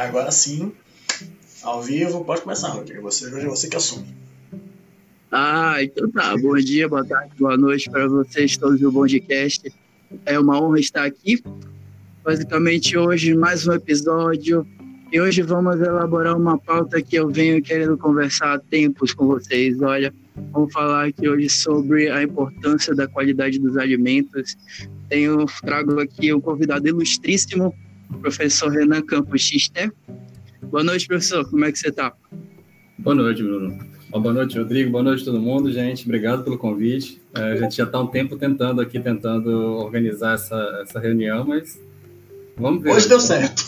agora sim, ao vivo, pode começar, Rodrigo. Você, hoje é você que assume. Ah, então tá. Bom dia, boa tarde, boa noite para vocês todos do Bondcast. É uma honra estar aqui. Basicamente, hoje, mais um episódio. E hoje vamos elaborar uma pauta que eu venho querendo conversar há tempos com vocês. Olha, vamos falar aqui hoje sobre a importância da qualidade dos alimentos. Tenho, trago aqui um convidado ilustríssimo, o professor Renan Campos Xister. Boa noite, professor. Como é que você está? Boa noite, Bruno. Boa noite, Rodrigo. Boa noite, todo mundo, gente. Obrigado pelo convite. É, a gente já está um tempo tentando aqui, tentando organizar essa, essa reunião, mas vamos ver. Hoje deu certo.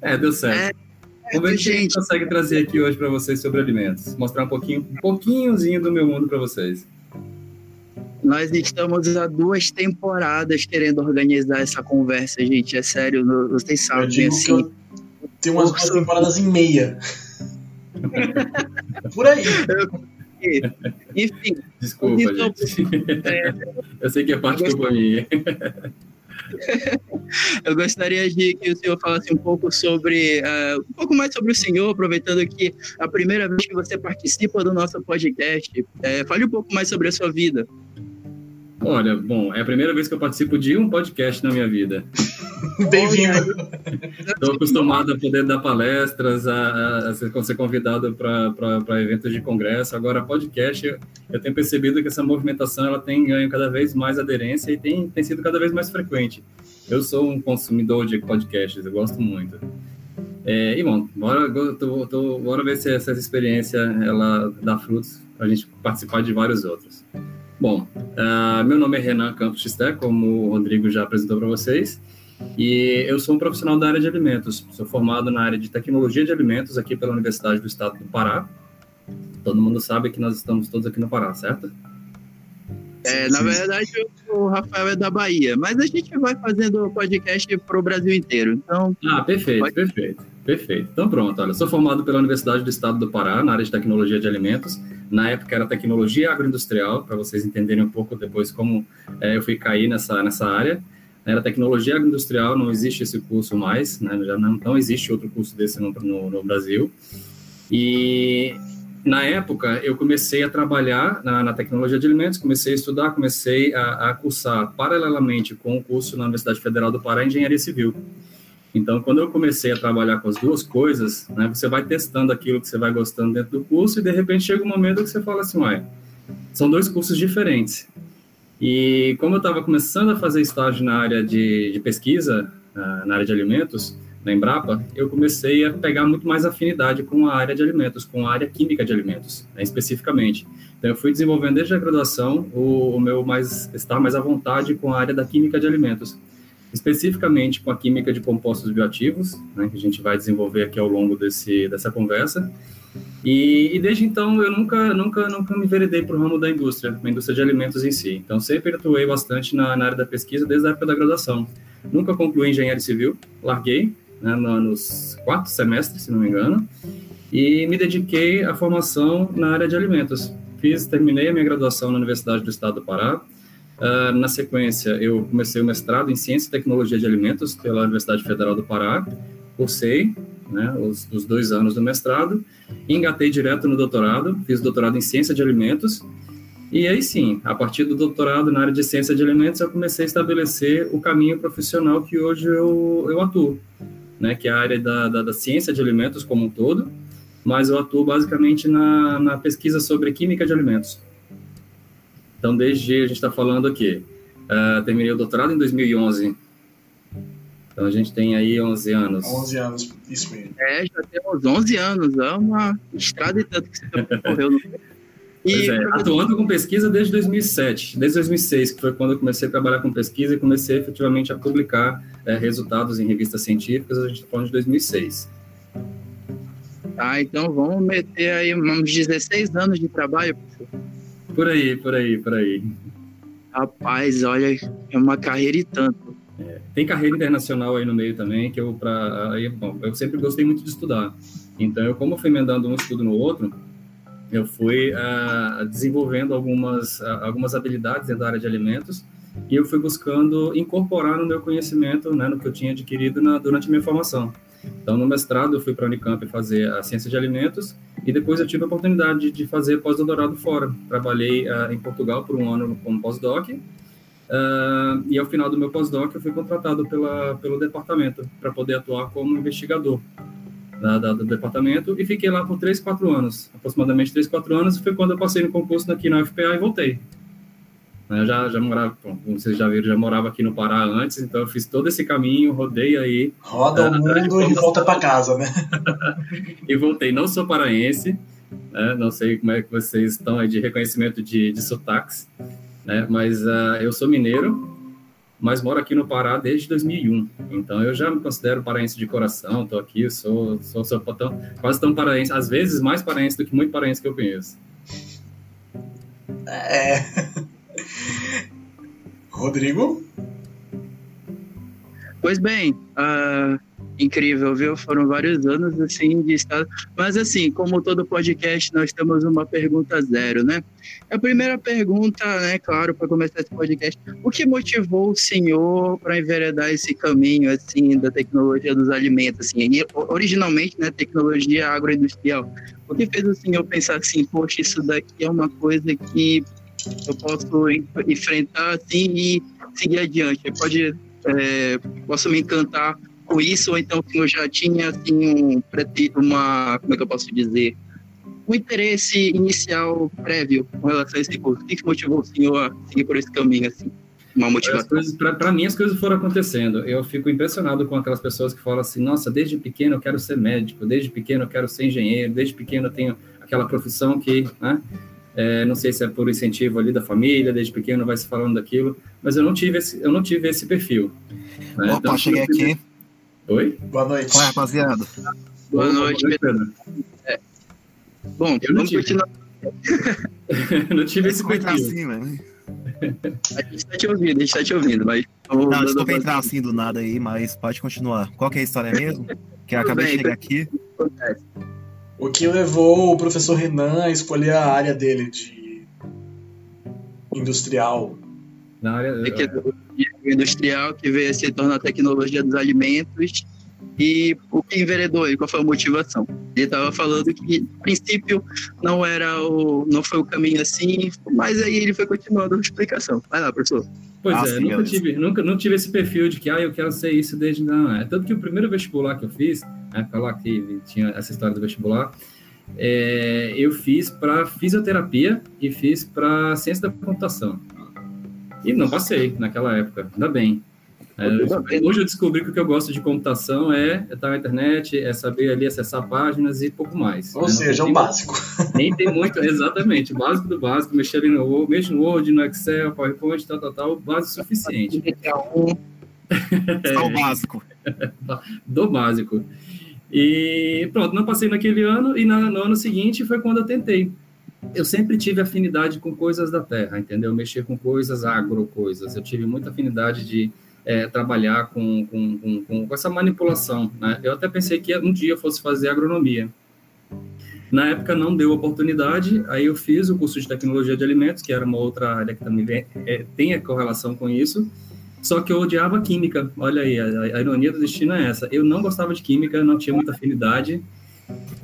É, deu certo. É, vamos ver o que a gente consegue trazer aqui hoje para vocês sobre alimentos. Mostrar um pouquinho, um pouquinhozinho do meu mundo para vocês. Nós estamos há duas temporadas querendo organizar essa conversa, gente. É sério, vocês sabem, assim. Tem umas duas temporadas em meia. Por aí. Enfim. Desculpa, então, gente. É, eu sei que é parte culpa minha. Eu gostaria de que o senhor falasse um pouco sobre uh, um pouco mais sobre o senhor, aproveitando que a primeira vez que você participa do nosso podcast, é, fale um pouco mais sobre a sua vida. Olha, bom, é a primeira vez que eu participo de um podcast na minha vida. Bem-vindo. Estou acostumado a poder dar palestras, a, a ser convidado para eventos de congresso. Agora, podcast, eu tenho percebido que essa movimentação ela tem ganho cada vez mais aderência e tem, tem sido cada vez mais frequente. Eu sou um consumidor de podcasts, eu gosto muito. É, e bom, bora, tô, tô, bora ver se essa experiência ela dá frutos para a gente participar de vários outros. Bom, uh, meu nome é Renan Campos Xisté, como o Rodrigo já apresentou para vocês, e eu sou um profissional da área de alimentos. Sou formado na área de tecnologia de alimentos aqui pela Universidade do Estado do Pará. Todo mundo sabe que nós estamos todos aqui no Pará, certo? É, na verdade, o Rafael é da Bahia, mas a gente vai fazendo podcast para o Brasil inteiro. Então. Ah, perfeito, pode... perfeito, perfeito. Então pronto, olha, sou formado pela Universidade do Estado do Pará na área de tecnologia de alimentos. Na época era tecnologia agroindustrial, para vocês entenderem um pouco depois como é, eu fui cair nessa, nessa área. Era tecnologia agroindustrial, não existe esse curso mais, né? já não, não existe outro curso desse no, no, no Brasil. E na época, eu comecei a trabalhar na, na, tecnologia de alimentos, comecei a estudar, comecei a, a, cursar paralelamente com o curso na Universidade Federal do Pará, Engenharia Civil. Então, quando eu comecei a trabalhar com as duas coisas, né, você vai testando aquilo que você vai gostando dentro do curso e, de repente, chega um momento que você fala assim, uai, são dois cursos diferentes. E como eu estava começando a fazer estágio na área de, de pesquisa, uh, na área de alimentos, na Embrapa, eu comecei a pegar muito mais afinidade com a área de alimentos, com a área química de alimentos, né, especificamente. Então, eu fui desenvolvendo desde a graduação o, o, meu mais estar mais à vontade com a área da química de alimentos, especificamente com a química de compostos bioativos, né, que a gente vai desenvolver aqui ao longo desse dessa conversa. E, e desde então eu nunca nunca nunca me veredei para o ramo da indústria, da indústria de alimentos em si. Então sempre atuei bastante na, na área da pesquisa desde a época da graduação. Nunca concluí engenharia civil, larguei né, nos quatro semestres, se não me engano, e me dediquei à formação na área de alimentos. Fiz, terminei a minha graduação na Universidade do Estado do Pará. Uh, na sequência, eu comecei o mestrado em Ciência e Tecnologia de Alimentos pela Universidade Federal do Pará. Cursei né, os, os dois anos do mestrado, engatei direto no doutorado, fiz doutorado em Ciência de Alimentos e aí sim, a partir do doutorado na área de ciência de alimentos, eu comecei a estabelecer o caminho profissional que hoje eu, eu atuo né, que é a área da, da, da, ciência de alimentos como um todo, mas eu atuo basicamente na, na pesquisa sobre química de alimentos. Então, desde a gente está falando aqui, uh, terminei o doutorado em 2011, então a gente tem aí 11 anos. 11 anos, isso mesmo. É, já temos 11 anos, é uma estrada e tanto que você correu no Pois é, atuando com pesquisa desde 2007, desde 2006, que foi quando eu comecei a trabalhar com pesquisa e comecei efetivamente a publicar é, resultados em revistas científicas, a gente está falando de 2006. Ah, então vamos meter aí uns 16 anos de trabalho, professor. Por aí, por aí, por aí. Rapaz, olha, é uma carreira e tanto. É, tem carreira internacional aí no meio também, que eu, pra, aí, bom, eu sempre gostei muito de estudar. Então, eu, como fui emendando um estudo no outro, eu fui uh, desenvolvendo algumas, uh, algumas habilidades dentro da área de alimentos e eu fui buscando incorporar no meu conhecimento, né, no que eu tinha adquirido na, durante a minha formação. Então, no mestrado, eu fui para a Unicamp fazer a ciência de alimentos e depois eu tive a oportunidade de fazer pós-doutorado fora. Trabalhei uh, em Portugal por um ano como pós-doc uh, e ao final do meu pós-doc eu fui contratado pela, pelo departamento para poder atuar como investigador da, da, do departamento e fiquei lá por 3, 4 anos, aproximadamente 3, 4 anos, foi quando eu passei no concurso aqui na UFPA e voltei. Eu já, já morava, como vocês já viram, já morava aqui no Pará antes, então eu fiz todo esse caminho, rodei aí. Roda o mundo e volta para casa, né? e voltei. Não sou paraense, né? não sei como é que vocês estão aí de reconhecimento de, de sotaques, né? mas uh, eu sou mineiro, mas moro aqui no Pará desde 2001. Então eu já me considero paraense de coração, estou aqui, sou, sou, sou tão, quase tão paraense, às vezes mais paraense do que muito paraense que eu conheço. É. Rodrigo? Pois bem, uh, incrível, viu? Foram vários anos assim de estado. Mas assim, como todo podcast, nós temos uma pergunta zero, né? A primeira pergunta, né, claro, para começar esse podcast, o que motivou o senhor para enveredar esse caminho assim da tecnologia dos alimentos, assim, originalmente, né, tecnologia agroindustrial? O que fez o senhor pensar assim, poxa, isso daqui é uma coisa que eu posso enfrentar assim e seguir adiante? Pode, é, posso me encantar com isso, ou então o senhor já tinha assim um uma, como é que eu posso dizer, um interesse inicial prévio com relação a esse curso? O que motivou o senhor a seguir por esse caminho assim? Uma motivação? Para mim, as coisas foram acontecendo. Eu fico impressionado com aquelas pessoas que falam assim: nossa, desde pequeno eu quero ser médico, desde pequeno eu quero ser engenheiro, desde pequeno eu tenho aquela profissão que, né? É, não sei se é por incentivo ali da família, desde pequeno vai se falando daquilo, mas eu não tive esse, eu não tive esse perfil. Né? Opa, então, cheguei aqui. Oi? Boa noite. Oi, rapaziada. Boa, Boa noite, Pedro. É. Bom, eu não tive. não tive esse perfil. Assim, velho. A gente está te ouvindo, a gente está te ouvindo, mas. Não, desculpa entrar assim do nada aí, mas pode continuar. Qual que é a história mesmo? Que eu acabei bem, de chegar aqui. O que levou o professor Renan a escolher a área dele de industrial? Na área industrial que veio a se tornar a tecnologia dos alimentos e o que enveredou ele, qual foi a motivação? Ele estava falando que, a princípio, não era o, não foi o caminho assim, mas aí ele foi continuando a explicação. Vai lá, professor. Pois ah, é, sim, nunca, tive, nunca não tive esse perfil de que, ah, eu quero ser isso desde... Não, é tanto que o primeiro vestibular que eu fiz, época lá que tinha essa história do vestibular, é, eu fiz para fisioterapia e fiz para ciência da computação. E não passei naquela época, ainda bem. É, hoje eu descobri que o que eu gosto de computação é estar na internet, é saber ali acessar páginas e pouco mais. Ou né? seja, o básico. Nem tem muito, exatamente, o básico do básico, mexer ali no Word, mexer no Word, no Excel, PowerPoint, tal, tal, tal, o básico suficiente. Só o básico. do básico. E pronto, não passei naquele ano, e no ano seguinte foi quando eu tentei eu sempre tive afinidade com coisas da terra, entendeu? Mexer com coisas agro, coisas. Eu tive muita afinidade de é, trabalhar com, com, com, com, essa manipulação. Né? Eu até pensei que um dia eu fosse fazer agronomia. Na época não deu oportunidade, aí eu fiz o curso de tecnologia de alimentos, que era uma outra área que também é, tem a correlação com isso, só que eu odiava química. Olha aí, a, a ironia do destino é essa. Eu não gostava de química, não tinha muita afinidade,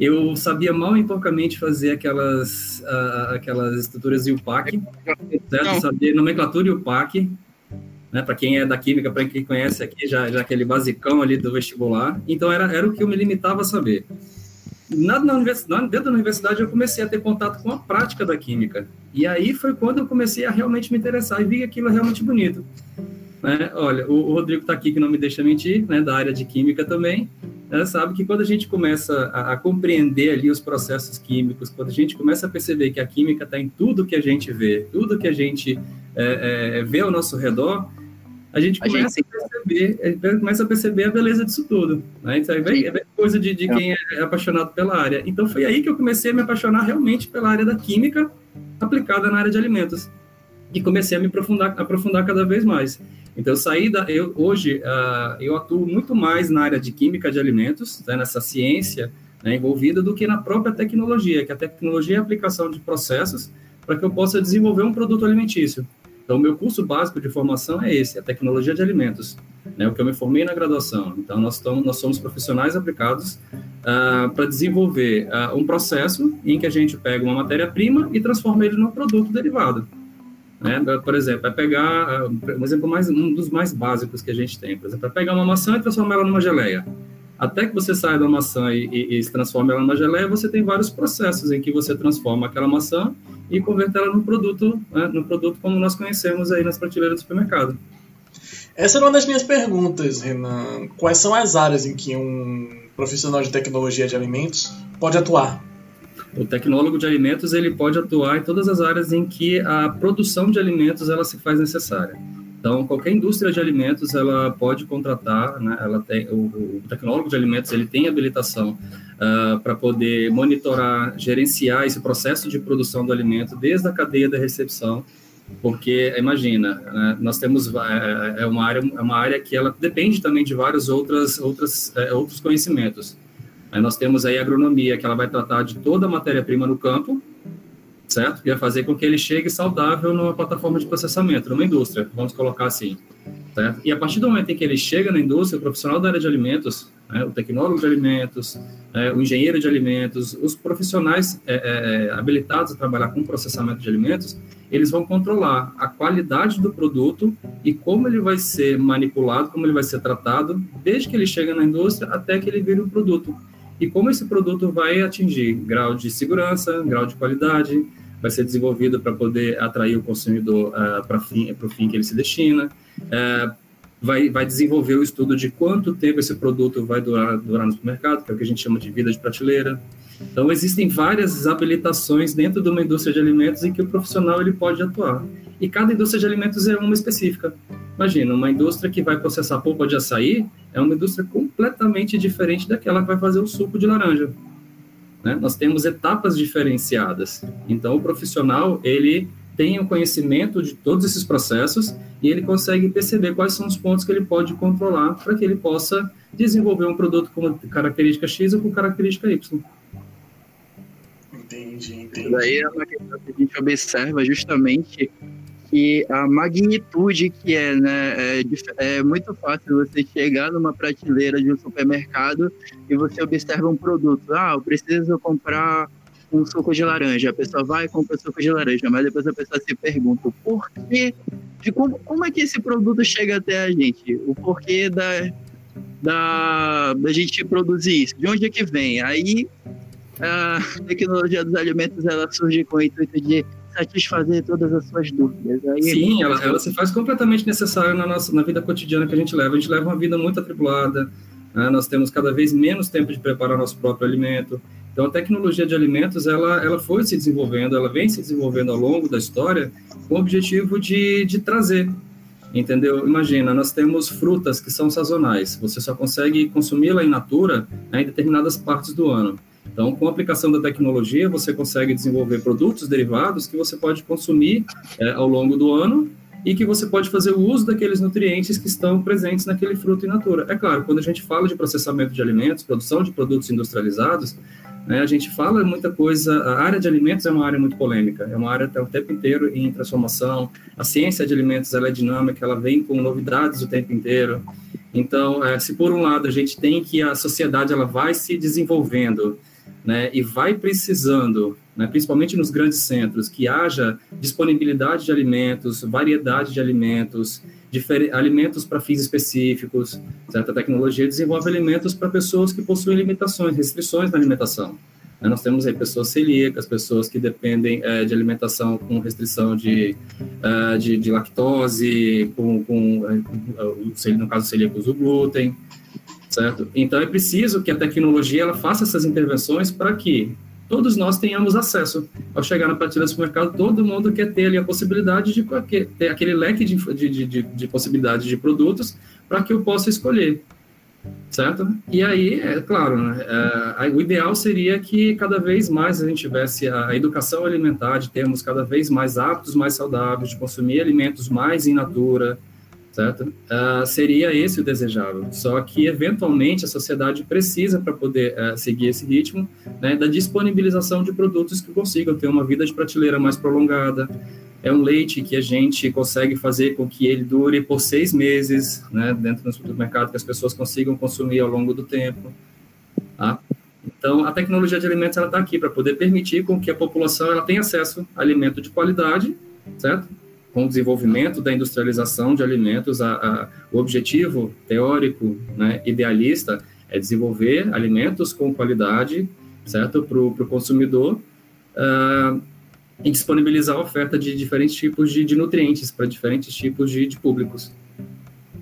eu sabia mal e porcamente fazer aquelas, uh, aquelas estruturas de UPAC, certo? Sabia nomenclatura e UPAC, né? Para quem é da química, para quem conhece aqui, já, já aquele basicão ali do vestibular. Então, era, era o que eu me limitava a saber. Na, na universidade, dentro da universidade, eu comecei a ter contato com a prática da química. E aí foi quando eu comecei a realmente me interessar e vi aquilo realmente bonito. Né? Olha, o, o Rodrigo está aqui, que não me deixa mentir, né? da área de química também né, sabe que quando a gente começa a, a, compreender ali os processos químicos, quando a gente começa a perceber que a química está em tudo que a gente vê, tudo que a gente é, é, vê ao nosso redor, a gente começa a, gente... a perceber, é, começa a perceber a beleza disso tudo. Né? Isso aí é, é coisa de, de quem é apaixonado pela área. Então foi aí que eu comecei a me apaixonar realmente pela área da química aplicada na área de alimentos e comecei a me aprofundar, aprofundar cada vez mais. Então, eu saí da. Eu, hoje, uh, eu atuo muito mais na área de química de alimentos, né, nessa ciência né, envolvida, do que na própria tecnologia, que a tecnologia é a aplicação de processos para que eu possa desenvolver um produto alimentício. Então, o meu curso básico de formação é esse, a tecnologia de alimentos. né, o que eu me formei na graduação. Então, nós, estamos, nós somos profissionais aplicados uh, para desenvolver uh, um processo em que a gente pega uma matéria-prima e transforma ele num produto derivado. Né? Por exemplo, é pegar uh, um exemplo mais um dos mais básicos que a gente tem, por exemplo, é pegar uma maçã e transformar ela numa geleia. Até que você saia da maçã e, e, e se transforme ela numa geleia, você tem vários processos em que você transforma aquela maçã e converte ela num produto, né, num produto como nós conhecemos aí nas prateleiras do supermercado. Essa era uma das minhas perguntas, Renan. Quais são as áreas em que um profissional de tecnologia de alimentos pode atuar? O tecnólogo de alimentos ele pode atuar em todas as áreas em que a produção de alimentos ela se faz necessária. Então, qualquer indústria de alimentos, ela pode contratar, né, ela tem, o, o tecnólogo de alimentos, ele tem habilitação uh, para poder monitorar, gerenciar esse processo de produção do alimento desde a cadeia da recepção, porque, imagina, né, nós temos, é, é, uma área, é uma área que ela depende também de vários outras, outras, é, outros conhecimentos. Aí nós temos aí a agronomia, que ela vai tratar de toda a matéria-prima no campo, certo? Que vai fazer com que ele chegue saudável numa plataforma de processamento, numa indústria, vamos colocar assim, certo? E a partir do momento em que ele chega na indústria, o profissional da área de alimentos, né, o tecnólogo de alimentos, é, o engenheiro de alimentos, os profissionais é, é, é, habilitados a trabalhar com processamento de alimentos, eles vão controlar a qualidade do produto e como ele vai ser manipulado, como ele vai ser tratado, desde que ele chega na indústria até que ele vire um produto. E como esse produto vai atingir grau de segurança, grau de qualidade, vai ser desenvolvido para poder atrair o consumidor uh, para o fim que ele se destina. Uh, vai, vai desenvolver o estudo de quanto tempo esse produto vai durar, durar no supermercado, que é o que a gente chama de vida de prateleira. Então, existem várias habilitações dentro de uma indústria de alimentos em que o profissional ele pode atuar. E cada indústria de alimentos é uma específica. Imagina, uma indústria que vai processar polpa de açaí é uma indústria completamente diferente daquela que vai fazer o suco de laranja. Né? Nós temos etapas diferenciadas. Então, o profissional, ele tem o conhecimento de todos esses processos e ele consegue perceber quais são os pontos que ele pode controlar para que ele possa desenvolver um produto com característica X ou com característica Y. Entendi, entendi. Daí é uma questão que a gente observa justamente que a magnitude que é, né? É, é, muito fácil você chegar numa prateleira de um supermercado e você observa um produto. Ah, eu preciso comprar um suco de laranja. A pessoa vai e compra suco de laranja, mas depois a pessoa se pergunta o porquê de como, como é que esse produto chega até a gente? O porquê da, da, da gente produzir isso? De onde é que vem? Aí a tecnologia dos alimentos ela surge com o intuito de satisfazer todas as suas dúvidas. Aí, Sim, ela, ela, se faz completamente necessária na nossa na vida cotidiana que a gente leva. A gente leva uma vida muito atribulada, né? nós temos cada vez menos tempo de preparar nosso próprio alimento. Então, a tecnologia de alimentos, ela, ela foi se desenvolvendo, ela vem se desenvolvendo ao longo da história com o objetivo de, de trazer, entendeu? Imagina, nós temos frutas que são sazonais, você só consegue consumi-la in natura né, em determinadas partes do ano. Então, com a aplicação da tecnologia, você consegue desenvolver produtos derivados que você pode consumir é, ao longo do ano e que você pode fazer o uso daqueles nutrientes que estão presentes naquele fruto in natura. É claro, quando a gente fala de processamento de alimentos, produção de produtos industrializados, né, a gente fala muita coisa. A área de alimentos é uma área muito polêmica, é uma área que está o tempo inteiro em transformação. A ciência de alimentos ela é dinâmica, ela vem com novidades o tempo inteiro. Então, é, se por um lado a gente tem que a sociedade ela vai se desenvolvendo né, e vai precisando, né, principalmente nos grandes centros, que haja disponibilidade de alimentos, variedade de alimentos, alimentos para fins específicos. Certa tecnologia desenvolve alimentos para pessoas que possuem limitações, restrições na alimentação. Né, nós temos aí pessoas celíacas, pessoas que dependem é, de alimentação com restrição de, é, de, de, lactose, com, com, é, no caso celíacos, o glúten certo? Então é preciso que a tecnologia ela faça essas intervenções para que todos nós tenhamos acesso. Ao chegar na prateleira do supermercado, todo mundo quer ter ali a possibilidade de ter aquele leque de, de, de, de possibilidades de produtos para que eu possa escolher, certo? E aí, é claro, né, é, o ideal seria que cada vez mais a gente tivesse a educação alimentar, de termos cada vez mais hábitos mais saudáveis, de consumir alimentos mais in natura, certo? Uh, seria esse o desejável. Só que, eventualmente, a sociedade precisa, para poder uh, seguir esse ritmo, né, da disponibilização de produtos que consigam ter uma vida de prateleira mais prolongada, é um leite que a gente consegue fazer com que ele dure por seis meses, né, dentro do supermercado, que as pessoas consigam consumir ao longo do tempo. Tá? Então, a tecnologia de alimentos está aqui para poder permitir com que a população ela tenha acesso a alimento de qualidade, certo? Com o desenvolvimento da industrialização de alimentos, a, a, o objetivo teórico, né, idealista, é desenvolver alimentos com qualidade, certo, para o consumidor, uh, e disponibilizar a oferta de diferentes tipos de, de nutrientes para diferentes tipos de, de públicos.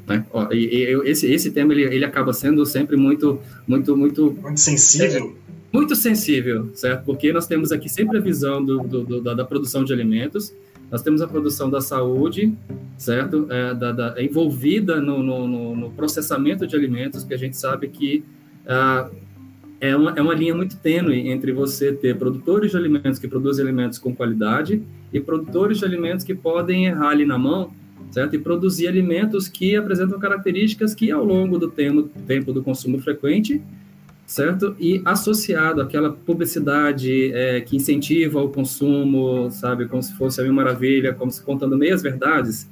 Né? Ó, e, e, esse, esse tema ele, ele acaba sendo sempre muito, muito, muito, muito sensível. É, muito sensível, certo? Porque nós temos aqui sempre a visão do, do, do da, da, produção de alimentos, nós temos a produção da saúde, certo? É, da, da, é envolvida no, no, no, processamento de alimentos, que a gente sabe que ah, é, uma, é uma linha muito tênue entre você ter produtores de alimentos que produzem alimentos com qualidade e produtores de alimentos que podem errar ali na mão certo? E produzir alimentos que apresentam características que ao longo do tempo, tempo do consumo frequente, certo? E associado àquela publicidade é, que incentiva o consumo, sabe? Como se fosse a mil maravilha, como se contando meias verdades,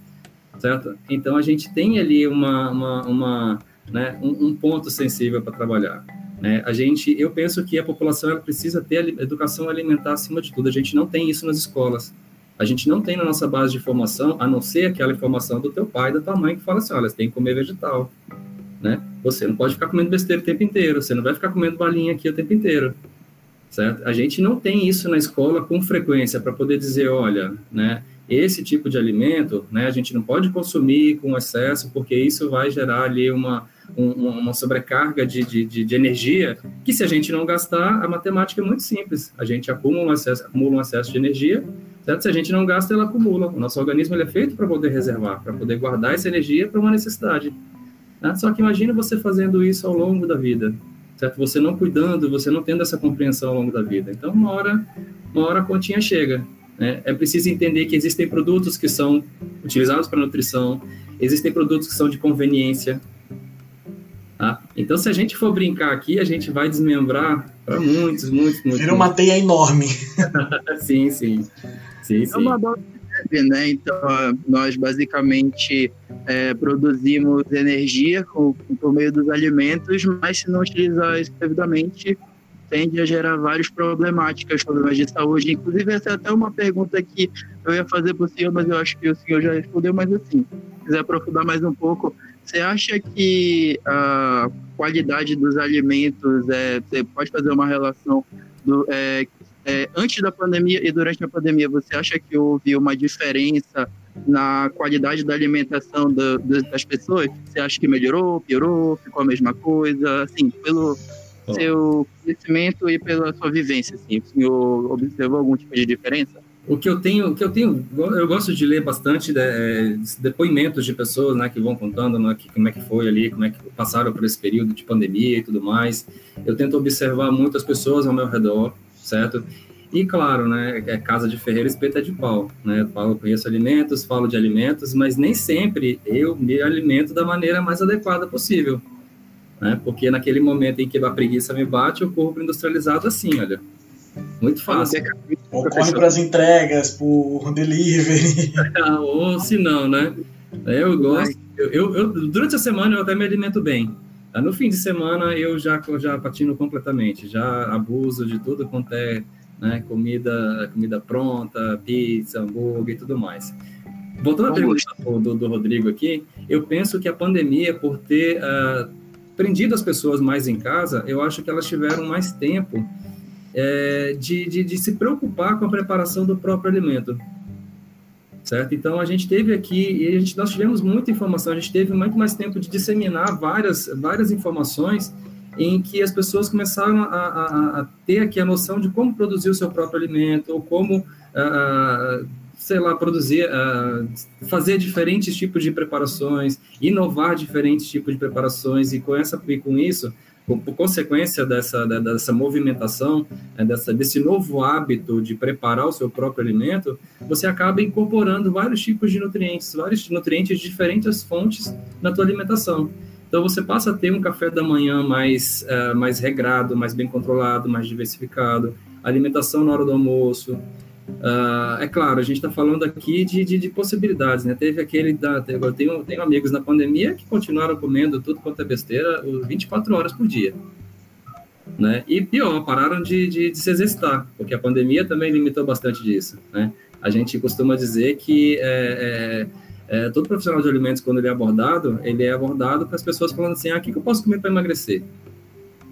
certo? Então a gente tem ali uma, uma, uma né, um, um ponto sensível para trabalhar. Né? A gente, eu penso que a população precisa ter educação alimentar acima de tudo. A gente não tem isso nas escolas. A gente não tem na nossa base de informação, a não ser aquela informação do teu pai, da tua mãe, que fala assim, olha, você tem que comer vegetal, né? Você não pode ficar comendo besteira o tempo inteiro, você não vai ficar comendo balinha aqui o tempo inteiro, certo? A gente não tem isso na escola com frequência para poder dizer, olha, né, esse tipo de alimento, né, a gente não pode consumir com excesso, porque isso vai gerar ali uma, um, uma sobrecarga de, de, de, energia, que se a gente não gastar, a matemática é muito simples, a gente acumula um excesso, acumula um excesso de energia, Certo? Se a gente não gasta, ela acumula. O nosso organismo é feito para poder reservar, para poder guardar essa energia para uma necessidade. Né? Só que imagina você fazendo isso ao longo da vida, certo? Você não cuidando, você não tendo essa compreensão ao longo da vida. Então, uma hora, uma hora a continha chega. Né? É preciso entender que existem produtos que são utilizados para nutrição, existem produtos que são de conveniência. Tá? Então, se a gente for brincar aqui, a gente vai desmembrar para muitos, muitos, muitos. Vira uma teia enorme. sim, sim. Sim, sim. É uma né? Então, nós basicamente é, produzimos energia com, por meio dos alimentos, mas se não utilizar isso devidamente, tende a gerar várias problemáticas, problemas de saúde. Inclusive, essa é até uma pergunta que eu ia fazer para o senhor, mas eu acho que o senhor já respondeu, mas assim, se quiser aprofundar mais um pouco, você acha que a qualidade dos alimentos, é, você pode fazer uma relação do, é, é, antes da pandemia e durante a pandemia, você acha que houve uma diferença na qualidade da alimentação do, das pessoas? Você acha que melhorou, piorou, ficou a mesma coisa? Assim, pelo oh. seu conhecimento e pela sua vivência, assim, o senhor observou algum tipo de diferença? O que eu tenho, o que eu tenho, eu gosto de ler bastante de, é, depoimentos de pessoas, né, que vão contando, né, que, como é que foi ali, como é que passaram por esse período de pandemia e tudo mais. Eu tento observar muitas pessoas ao meu redor, certo? E claro, né, é casa de ferreiro espeta de pau, né? Eu falo, conheço alimentos, falo de alimentos, mas nem sempre eu me alimento da maneira mais adequada possível, né? Porque naquele momento em que a preguiça me bate, eu corro para industrializado assim, olha. Muito fácil. Ou corre para as entregas, por delivery. Ou se não, né? Eu gosto. Eu, eu, eu, durante a semana eu até me alimento bem. No fim de semana eu já, já patino completamente, já abuso de tudo quanto é né, comida, comida pronta, pizza, hambúrguer e tudo mais. Voltando à pergunta do, do, Rodrigo aqui, eu penso que a pandemia, por ter uh, prendido as pessoas mais em casa, eu acho que elas tiveram mais tempo é, de, de, de, se preocupar com a preparação do próprio alimento. Certo? Então, a gente teve aqui, e a gente, nós tivemos muita informação, a gente teve muito mais tempo de disseminar várias, várias informações em que as pessoas começaram a, a, a ter aqui a noção de como produzir o seu próprio alimento, ou como, uh, sei lá, produzir, uh, fazer diferentes tipos de preparações, inovar diferentes tipos de preparações, e com, essa, e com isso por consequência dessa, dessa movimentação, né, dessa, desse novo hábito de preparar o seu próprio alimento, você acaba incorporando vários tipos de nutrientes, vários nutrientes de diferentes fontes na tua alimentação. Então você passa a ter um café da manhã mais, uh, mais regrado, mais bem controlado, mais diversificado, alimentação na hora do almoço, Uh, é claro, a gente está falando aqui de, de, de, possibilidades, né? Teve aquele da. Eu tenho, tenho amigos na pandemia que continuaram comendo tudo quanto é besteira 24 horas por dia. Né? E pior, pararam de, de, de, se exercitar, porque a pandemia também limitou bastante disso. Né? A gente costuma dizer que é, é, é, todo profissional de alimentos, quando ele é abordado, ele é abordado com as pessoas falando assim: ah, o que, que eu posso comer para emagrecer?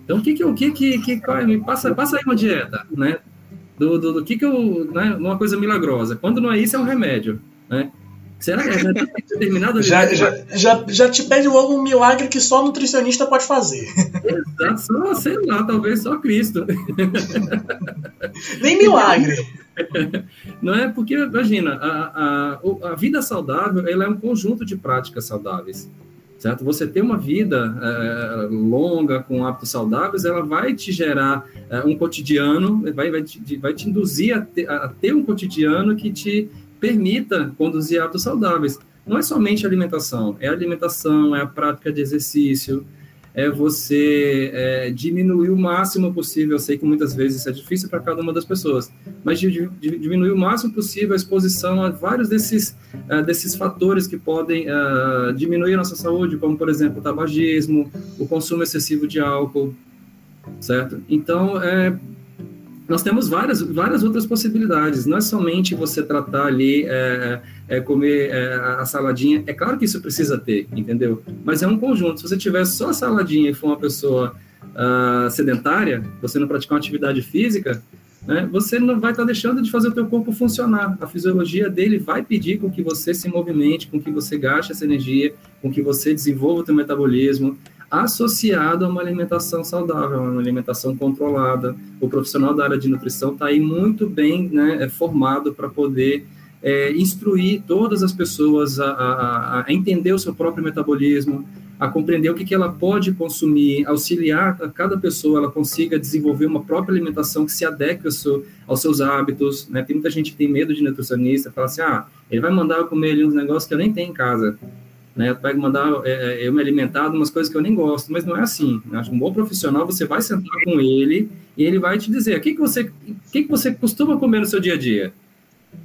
Então, o que que, o que, que, que me passa, passa aí uma dieta, né? Do, do, do que que eu, né? Uma coisa milagrosa. Quando não é isso, é um remédio, né? Será que é determinado já, já, já, já te pede logo um milagre que só nutricionista pode fazer. Exato, só, sei lá, talvez só Cristo. Nem milagre. Não é porque, imagina, a, a, a vida saudável ela é um conjunto de práticas saudáveis. Certo? Você ter uma vida é, longa com hábitos saudáveis, ela vai te gerar é, um cotidiano, vai, vai, te, vai te induzir a ter, a ter um cotidiano que te permita conduzir hábitos saudáveis. Não é somente alimentação, é alimentação, é a prática de exercício, é você é, diminuir o máximo possível. Eu sei que muitas vezes isso é difícil para cada uma das pessoas, mas diminuir o máximo possível a exposição a vários desses, uh, desses fatores que podem uh, diminuir a nossa saúde, como, por exemplo, o tabagismo, o consumo excessivo de álcool, certo? Então, é, nós temos várias, várias outras possibilidades. Não é somente você tratar ali, é, é, comer é, a saladinha. É claro que isso precisa ter, entendeu? Mas é um conjunto. Se você tiver só a saladinha e for uma pessoa uh, sedentária, você não praticar uma atividade física, né, você não vai estar tá deixando de fazer o teu corpo funcionar. A fisiologia dele vai pedir com que você se movimente, com que você gaste essa energia, com que você desenvolva o teu metabolismo associado a uma alimentação saudável, uma alimentação controlada. O profissional da área de nutrição está aí muito bem né, é formado para poder é, instruir todas as pessoas a, a, a, entender o seu próprio metabolismo, a compreender o que, que ela pode consumir, auxiliar a cada pessoa ela consiga desenvolver uma própria alimentação que se adeque ao seu, aos seus hábitos. Né? Tem muita gente que tem medo de nutricionista, fala assim, ah, ele vai mandar eu comer ali uns negócios que eu nem tenho em casa né? Pega mandar é, é, eu me alimentar de umas coisas que eu nem gosto, mas não é assim. Acho um bom profissional, você vai sentar com ele e ele vai te dizer o que, que, você, o que, que você costuma comer no seu dia a dia.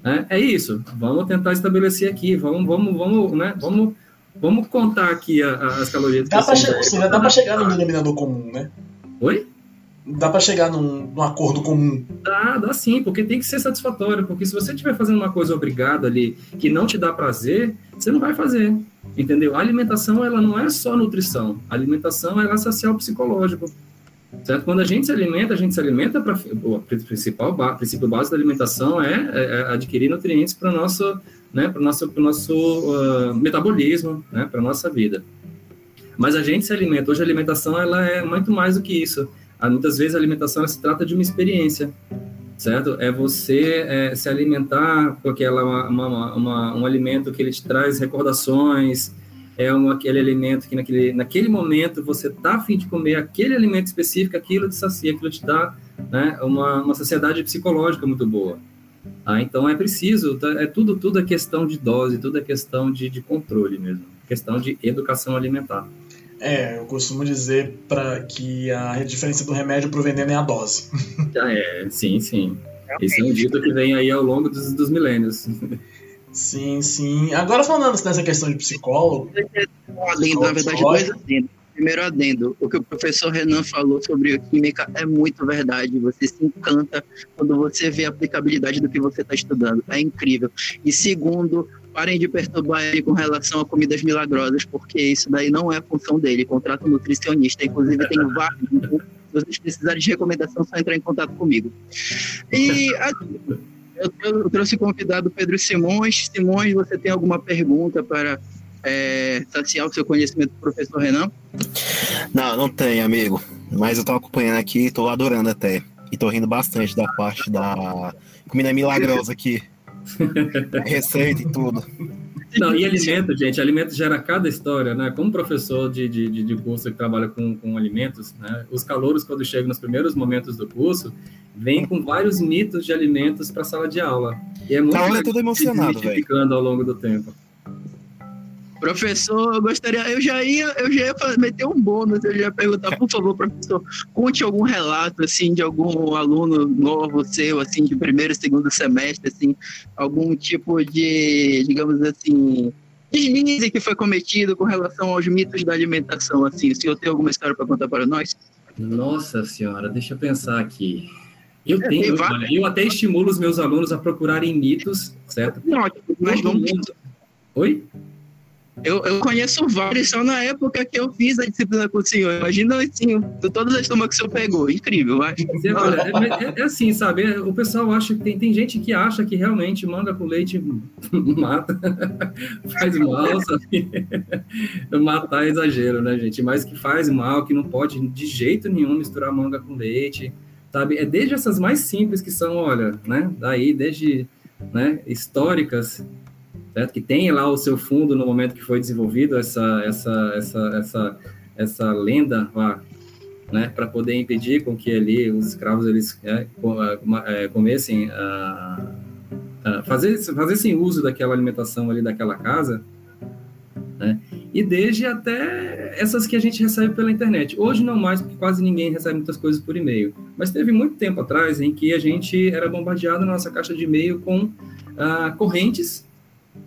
É, é isso. Vamos tentar estabelecer aqui. Vamos, vamos, vamos, né? Vamos, vamos contar aqui a, a, as calorias. Dá para chegar, dá chegar no denominador comum, né? Oi? Dá para chegar num, num, acordo comum. Dá, dá sim, porque tem que ser satisfatório. Porque se você estiver fazendo uma coisa obrigada ali que não te dá prazer, você não vai fazer. Entendeu? A alimentação ela não é só nutrição. A alimentação ela é social psicológico. Certo? Quando a gente se alimenta, a gente se alimenta para o principal princípio básico da alimentação é, é, é adquirir nutrientes para o nosso, né, para nosso, pro nosso uh, metabolismo, né, para nossa vida. Mas a gente se alimenta. Hoje a alimentação ela é muito mais do que isso. Muitas vezes a alimentação se trata de uma experiência certo? É você é, se alimentar com aquela, uma, uma, um alimento que ele te traz recordações, é um, aquele alimento que naquele, naquele momento você está afim de comer aquele alimento específico, aquilo te sacia, aquilo te dá né, uma, uma saciedade psicológica muito boa. Ah, então é preciso, tá, é tudo, tudo é questão de dose, tudo é questão de, de controle mesmo, questão de educação alimentar. É, eu costumo dizer para que a diferença do remédio pro veneno é a dose. Ah, é, sim, sim. Esse é um dito que vem aí ao longo dos, dos milênios. Sim, sim. Agora falando nessa questão de psicólogo. Adendo, na verdade, dois adendos. Primeiro adendo, o que o professor Renan falou sobre química é muito verdade. Você se encanta quando você vê a aplicabilidade do que você está estudando. É incrível. E segundo, parem de perturbar ele com relação a comidas milagrosas, porque isso daí não é função dele. Contrata um nutricionista. Inclusive, tem vários. Se vocês precisarem de recomendação, só entrar em contato comigo. E eu, trouxe o convidado Pedro Simões. Simões, você tem alguma pergunta para é, saciar o seu conhecimento do professor Renan? Não, não tem, amigo. Mas eu tô acompanhando aqui, tô adorando até. E tô rindo bastante da parte da comida milagrosa aqui. Receita e tudo. Não, e alimento, gente, alimento gera cada história, né? Como professor de, de, de curso que trabalha com, com alimentos, né? Os calouros, quando chegam nos primeiros momentos do curso, vêm com vários mitos de alimentos para a sala de aula. E é muito tá, todo emocionado, velho. ao longo do tempo. Professor, eu gostaria, eu já ia, eu já ia meter um bônus, eu já ia perguntar, por favor, professor, conte algum relato assim de algum aluno novo seu, assim, de primeiro, segundo semestre, assim, algum tipo de, digamos assim, deslize que foi cometido com relação aos mitos da alimentação, assim. O senhor tem alguma história para contar para nós? Nossa senhora, deixa eu pensar aqui. Eu é, tenho, olha, eu até estimulo os meus alunos a procurarem mitos, certo? Não, mas vamos. Oi? Eu, eu conheço vários só na época que eu fiz a disciplina com o senhor. Imagina assim, todas as turmas que o senhor pegou. Incrível, acho. É, é, é, assim, sabe? É, o pessoal acha que tem, tem gente que acha que realmente manga com leite mata, faz mal, sabe? Matar é exagero, né, gente? Mas que faz mal, que não pode de jeito nenhum misturar manga com leite, sabe? É desde essas mais simples que são, olha, né? Daí, desde né, históricas certo? Que tem lá o seu fundo no momento que foi desenvolvido essa essa essa essa essa lenda lá, né? Para poder impedir com que ali os escravos eles é, é, comecem a, a fazer fazessem uso daquela alimentação ali daquela casa, né? E desde até essas que a gente recebe pela internet. Hoje não mais, porque quase ninguém recebe muitas coisas por e-mail. Mas teve muito tempo atrás em que a gente era bombardeado na nossa caixa de e-mail com ah, correntes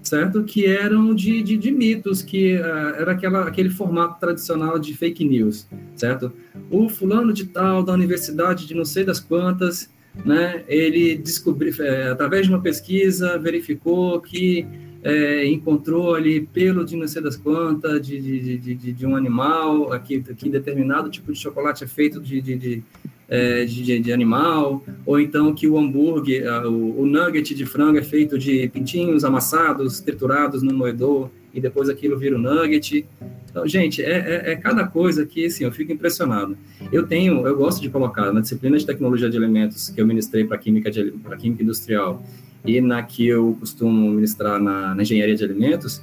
certo? Que eram de, de, de mitos, que uh, era aquela, aquele formato tradicional de fake news, certo? O fulano de tal, da universidade de não sei das quantas, né? Ele descobriu, é, através de uma pesquisa, verificou que é, encontrou ali pelo de não sei das quantas, de, de, de, de, um animal, aqui, aqui determinado tipo de chocolate é feito de, de, de é, de, de, animal, ou então que o hambúrguer, o, o, nugget de frango é feito de pintinhos amassados, triturados no moedor, e depois aquilo vira o nugget. Então, gente, é, é, é, cada coisa que, assim, eu fico impressionado. Eu tenho, eu gosto de colocar na disciplina de tecnologia de alimentos que eu ministrei para química, química industrial e na que eu costumo ministrar na, na engenharia de alimentos,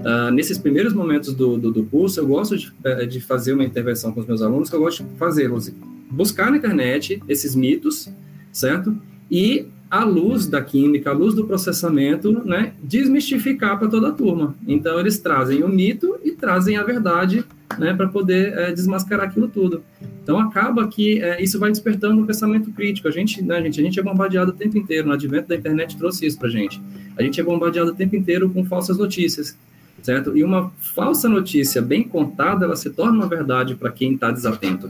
Uh, nesses primeiros momentos do, do, do, curso, eu gosto de, de, fazer uma intervenção com os meus alunos, que eu gosto de fazer, buscar na internet esses mitos, certo? E à luz da química, à luz do processamento, né, desmistificar para toda a turma. Então eles trazem o mito e trazem a verdade, né, para poder é, desmascarar aquilo tudo. Então acaba que é, isso vai despertando um pensamento crítico. A gente, né, gente, a gente é bombardeado o tempo inteiro. No advento da internet trouxe isso para gente. A gente é bombardeado o tempo inteiro com falsas notícias, certo? E uma falsa notícia bem contada, ela se torna uma verdade para quem está desatento.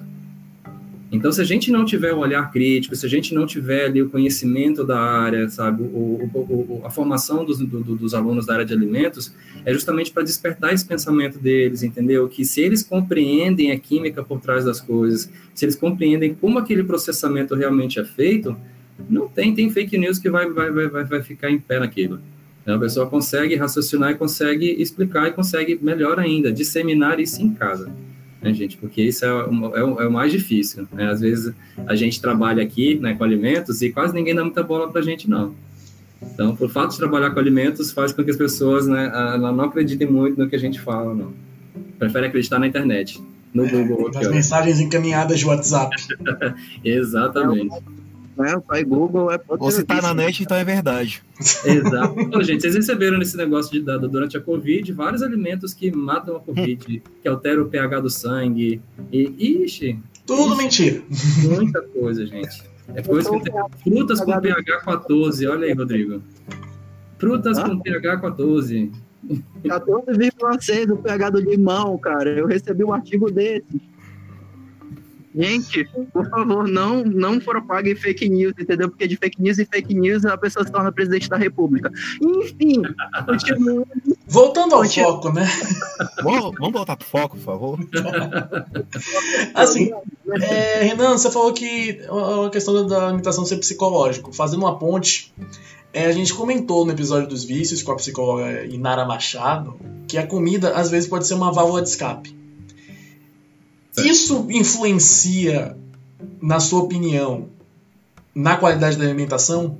Então, se a gente não tiver um olhar crítico, se a gente não tiver ali o conhecimento da área, sabe, o, o, o, a formação dos, do, dos alunos da área de alimentos, é justamente para despertar esse pensamento deles, entendeu? Que se eles compreendem a química por trás das coisas, se eles compreendem como aquele processamento realmente é feito, não tem, tem fake news que vai, vai, vai, vai ficar em pé naquilo. Então, a pessoa consegue raciocinar e consegue explicar e consegue, melhor ainda, disseminar isso em casa né, gente? Porque isso é, é, o, é o mais difícil. Né? Às vezes a gente trabalha aqui né, com alimentos e quase ninguém dá muita bola para a gente, não. Então, por fato de trabalhar com alimentos, faz com que as pessoas né, não acreditem muito no que a gente fala, não. Prefere acreditar na internet, no Google. Nas mensagens encaminhadas de WhatsApp. Exatamente. Né? O pai Google é Ou se tá na net, então é verdade. Exato. Então, gente, vocês receberam nesse negócio de dado durante a Covid vários alimentos que matam a Covid, que alteram o pH do sangue. E, ixi. Tudo ixi, mentira. Muita coisa, gente. É coisa que tem. Frutas com pH 14. Olha aí, Rodrigo. Frutas com pH 14. 14,6 o pH do limão, cara. Eu recebi um artigo desse. Gente, por favor, não, não propaguem fake news, entendeu? Porque de fake news e fake news a pessoa se torna presidente da república. Enfim, continua. Voltando ao foco, né? Vamos, vamos voltar pro foco, por favor. assim, é, Renan, você falou que a questão da alimentação ser psicológico. Fazendo uma ponte, é, a gente comentou no episódio dos vícios com a psicóloga Inara Machado que a comida às vezes pode ser uma válvula de escape. Isso influencia, na sua opinião, na qualidade da alimentação?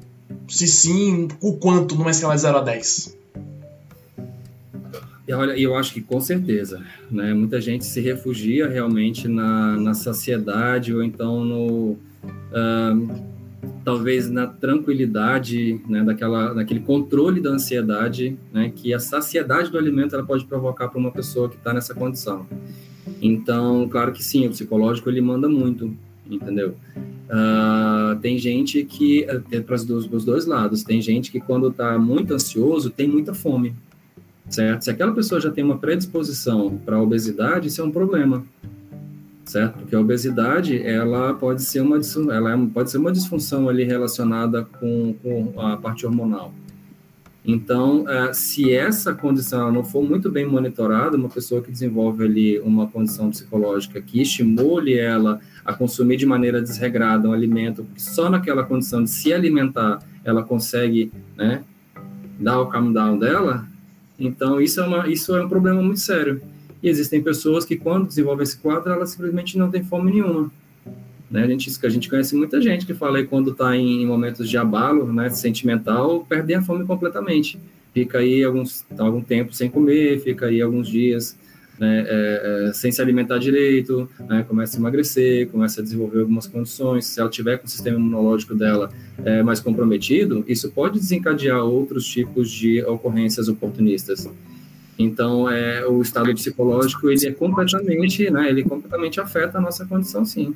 Se sim, o quanto numa escala de 0 a 10? Olha, eu acho que com certeza, né? Muita gente se refugia realmente na, na saciedade ou então no, uh, talvez na tranquilidade, né, daquela, daquele controle da ansiedade, né, que a saciedade do alimento ela pode provocar para uma pessoa que está nessa condição. Então, claro que sim, o psicológico ele manda muito, entendeu? Uh, tem gente que, é para os dois, lados, tem gente que quando está muito ansioso tem muita fome, certo? Se aquela pessoa já tem uma predisposição para obesidade, isso é um problema, certo? Porque a obesidade, ela pode ser uma, ela é, pode ser uma disfunção ali relacionada com, com a parte hormonal. Então, uh, se essa condição não for muito bem monitorada, uma pessoa que desenvolve ali uma condição psicológica que estimule ela a consumir de maneira desregrada um alimento só naquela condição de se alimentar ela consegue, né, dar o calm down dela, então isso é, uma, isso é um problema muito sério. E existem pessoas que, quando desenvolvem esse quadro, elas simplesmente não têm fome nenhuma. Né? A, gente, a gente conhece muita gente que fala aí quando está em momentos de abalo né, sentimental, perde a fome completamente. Fica aí alguns, algum tempo sem comer, fica aí alguns dias né, é, é, sem se alimentar direito, né, começa a emagrecer, começa a desenvolver algumas condições. Se ela tiver com o sistema imunológico dela é, mais comprometido, isso pode desencadear outros tipos de ocorrências oportunistas. Então, é, o estado psicológico ele é completamente, né, ele completamente afeta a nossa condição, sim.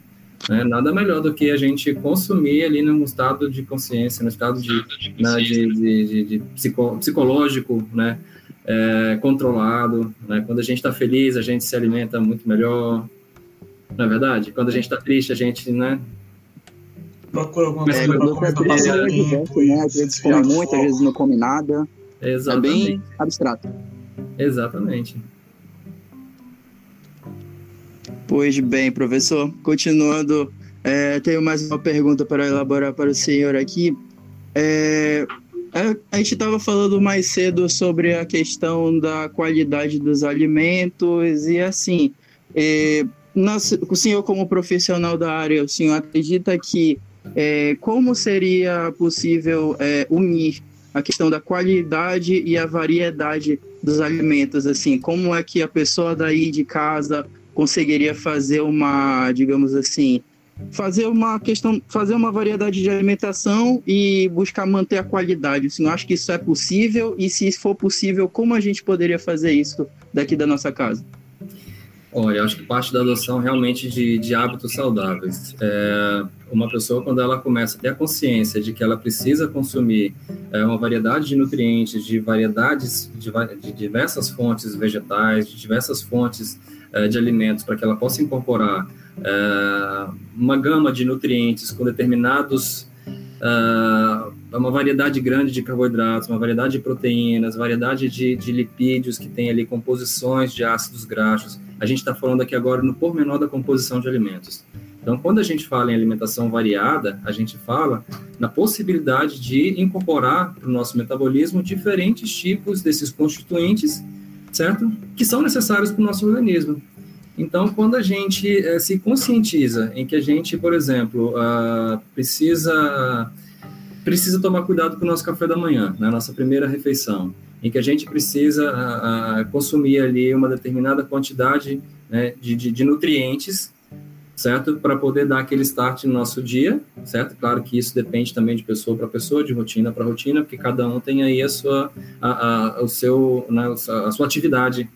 Né? Nada melhor do que a gente consumir ali num estado de consciência, no estado de, né, de, de, de, de psico, psicológico, né, é, controlado. Né? Quando a gente está feliz, a gente se alimenta muito melhor. Não é verdade? Quando a gente está triste, a gente, né? Procura alguma coisa para passar tempo. Né? Às vezes come muito, às vezes não come nada. Exatamente. É bem abstrato. Exatamente. Pois bem, professor. Continuando, é, tenho mais uma pergunta para elaborar para o senhor aqui. É, é a gente estava falando mais cedo sobre a questão da qualidade dos alimentos e assim, é, nós, o senhor como profissional da área, o senhor acredita que é, como seria possível é, unir a questão da qualidade e a variedade dos alimentos, assim, como é que a pessoa daí de casa conseguiria fazer uma, digamos assim, fazer uma questão, fazer uma variedade de alimentação e buscar manter a qualidade. Assim, eu acho que isso é possível e se for possível, como a gente poderia fazer isso daqui da nossa casa? Olha, acho que parte da adoção realmente de, de hábitos saudáveis. É, uma pessoa, quando ela começa a ter a consciência de que ela precisa consumir é, uma variedade de nutrientes, de variedades, de, de diversas fontes vegetais, de diversas fontes de alimentos, para que ela possa incorporar é, uma gama de nutrientes com determinados uh, uma variedade grande de carboidratos, uma variedade de proteínas, variedade de, de lipídios que tem ali composições de ácidos graxos. A gente está falando aqui agora no pormenor da composição de alimentos. Então, quando a gente fala em alimentação variada, a gente fala na possibilidade de incorporar para o nosso metabolismo diferentes tipos desses constituintes, certo? Que são necessários para o nosso organismo. Então, quando a gente eh, se conscientiza em que a gente, por exemplo, uh, precisa precisa tomar cuidado com o nosso café da manhã, na né, nossa primeira refeição, em que a gente precisa uh, consumir ali uma determinada quantidade né, de, de, de nutrientes, certo? Para poder dar aquele start no nosso dia, certo? Claro que isso depende também de pessoa para pessoa, de rotina para rotina, porque cada um tem aí a sua, a, a, o seu, né, a sua atividade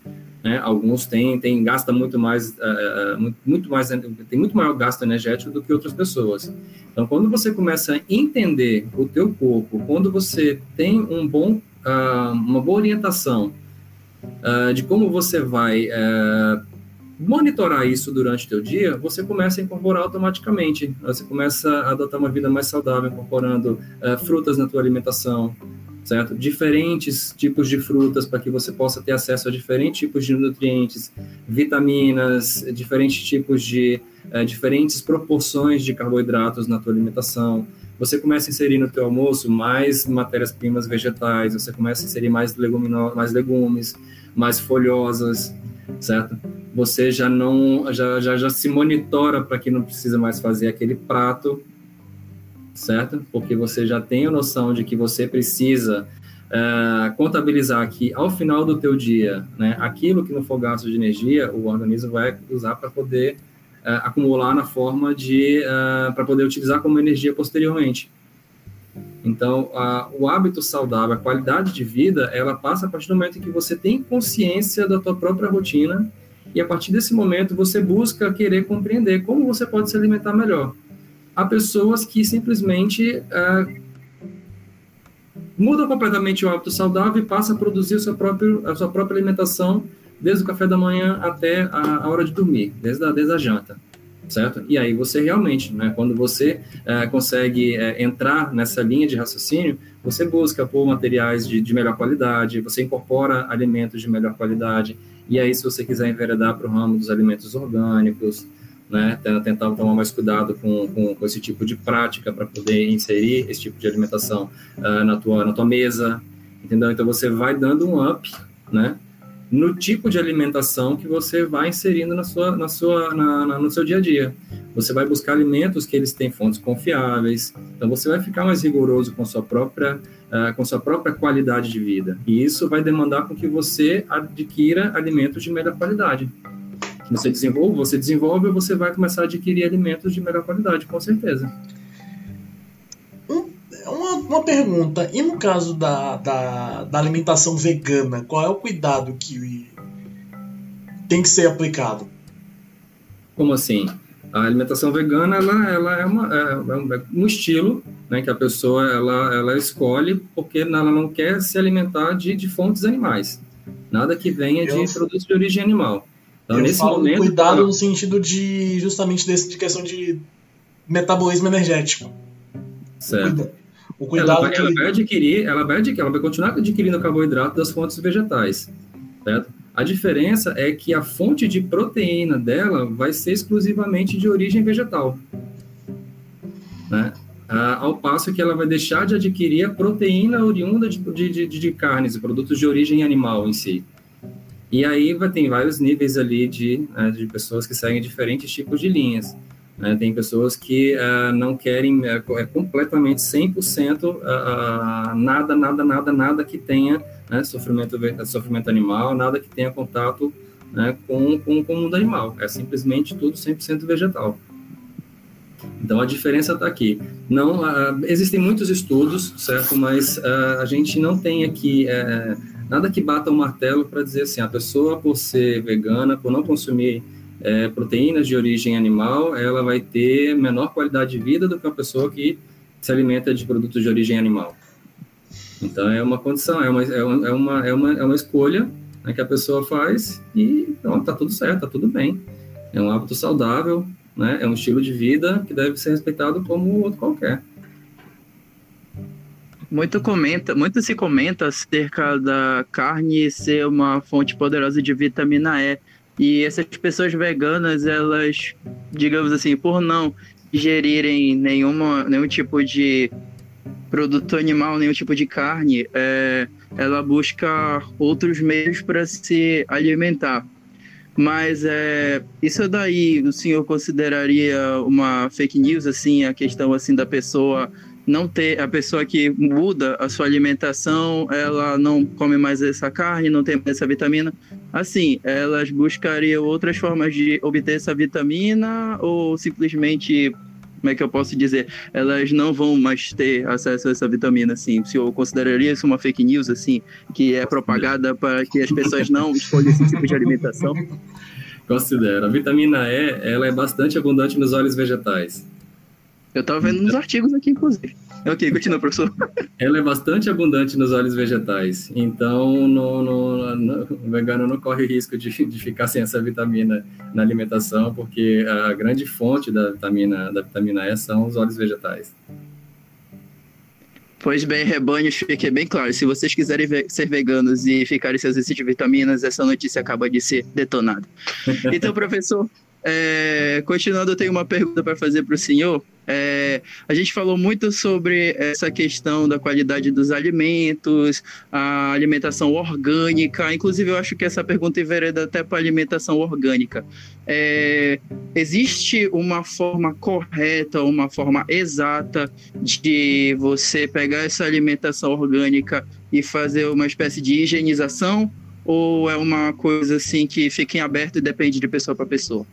né? Alguns têm, têm gasta muito mais, uh, muito mais, tem muito maior gasto energético do que outras pessoas. Então, quando você começa a entender o teu corpo, quando você tem um bom, uh, uma boa orientação uh, de como você vai monitorar isso durante o teu dia, você começa a incorporar automaticamente. Você começa a adotar uma vida mais saudável, incorporando frutas na tua alimentação, certo? Diferentes tipos de frutas para que você possa ter acesso a diferentes tipos de nutrientes, vitaminas, diferentes tipos de é, diferentes proporções de carboidratos na tua alimentação. Você começa a inserir no teu almoço mais matérias-primas vegetais, você começa a inserir mais, legumino, mais legumes, mais folhosas, certo? Você já não já, já, já se monitora para que não precisa mais fazer aquele prato certo? Porque você já tem a noção de que você precisa uh, contabilizar que ao final do teu dia, né, aquilo que não for gasto de energia, o organismo vai usar para poder acumular na forma de para poder utilizar como energia posteriormente. Então, a, o hábito saudável, a qualidade de vida, ela passa a partir do momento em que você tem consciência da tua própria rotina e a partir desse momento você busca querer compreender como você pode se alimentar melhor. Há pessoas que simplesmente uh, mudam completamente o hábito saudável e passam a produzir o seu próprio, a sua própria alimentação desde o café da manhã até a, a hora de dormir, desde a, desde a janta certo? E aí você realmente, né, quando você é, consegue é, entrar nessa linha de raciocínio, você busca por materiais de, de, melhor qualidade, você incorpora alimentos de melhor qualidade, e aí se você quiser enveredar para o ramo dos alimentos orgânicos, né, tentar tomar mais cuidado com, com, com esse tipo de prática para poder inserir esse tipo de alimentação uh, na, tua, na tua mesa, entendeu? Então você vai dando um up, né, no tipo de alimentação que você vai inserindo na sua, na sua, na, na, no seu dia a dia. Você vai buscar alimentos que eles têm fontes confiáveis, então você vai ficar mais rigoroso com sua própria, uh, com sua própria qualidade de vida. E isso vai demandar com que você adquira alimentos de melhor qualidade. Você desenvolve, você desenvolve, você vai começar a adquirir alimentos de melhor qualidade, com certeza. Uma, pergunta, e no caso da, da, da alimentação vegana, qual é o cuidado que tem que ser aplicado? Como assim? A alimentação vegana ela, ela é, uma, é, é um estilo né, que a pessoa ela, ela escolhe porque ela não quer se alimentar de, de fontes animais. Nada que venha eu, de produtos de origem animal. Então, nesse momento, cuidado no sentido de justamente desse, de questão de metabolismo energético. Certo. O cuidado ela, que... ela vai adquirir, ela vai adquirir, ela vai continuar adquirindo carboidrato das fontes vegetais, certo? A diferença é que a fonte de proteína dela vai ser exclusivamente de origem vegetal, né? Ah, ao passo que ela vai deixar de adquirir a proteína oriunda de, de, de, de carnes e produtos de origem animal em si. E aí vai ter vários níveis ali de, né, de pessoas que seguem diferentes tipos de linhas. Né? Tem pessoas que uh, não querem, é, é completamente 100% uh, uh, nada, nada, nada, nada que tenha né, sofrimento, sofrimento animal, nada que tenha contato né, com, com, com o mundo animal. É simplesmente tudo 100% vegetal. Então a diferença está aqui. Não, uh, existem muitos estudos, certo? Mas uh, a gente não tem aqui uh, nada que bata o martelo para dizer assim, a pessoa por ser vegana, por não consumir é, proteínas de origem animal, ela vai ter menor qualidade de vida do que uma pessoa que se alimenta de produtos de origem animal. Então é uma condição, é uma, é é uma, é uma, é uma escolha né, que a pessoa faz e pronto, tá tudo certo, tá tudo bem. É um hábito saudável, né, é um estilo de vida que deve ser respeitado como outro qualquer. Muito comenta, muito se comenta acerca da carne ser uma fonte poderosa de vitamina E. E essas pessoas veganas, elas, digamos assim, por não ingerirem nenhuma, nenhum tipo de produto animal, nenhum tipo de carne, é, ela busca outros meios para se alimentar. Mas é, isso daí o senhor consideraria uma fake news, assim, a questão assim da pessoa não ter a pessoa que muda a sua alimentação, ela não come mais essa carne, não tem mais essa vitamina. Assim, elas buscariam outras formas de obter essa vitamina ou simplesmente como é que eu posso dizer? Elas não vão mais ter acesso a essa vitamina, assim. Se eu consideraria isso uma fake news, assim, que é propagada para que as pessoas não escolham esse tipo de alimentação? Considero. A vitamina E, ela é bastante abundante nos óleos vegetais. Eu tava vendo nos artigos aqui, inclusive. Ok, continua, professor. Ela é bastante abundante nos óleos vegetais, então no, no, no, o vegano não corre risco de, de ficar sem essa vitamina na alimentação, porque a grande fonte da vitamina, da vitamina E são os óleos vegetais. Pois bem, rebanhos, fique bem claro. Se vocês quiserem ser veganos e ficarem sem de vitaminas, essa notícia acaba de ser detonada. Então, professor, é, continuando, eu tenho uma pergunta para fazer para o senhor. É, a gente falou muito sobre essa questão da qualidade dos alimentos, a alimentação orgânica. Inclusive, eu acho que essa pergunta envereda até para alimentação orgânica. É, existe uma forma correta, uma forma exata de você pegar essa alimentação orgânica e fazer uma espécie de higienização? Ou é uma coisa assim que fica em aberto e depende de pessoa para pessoa?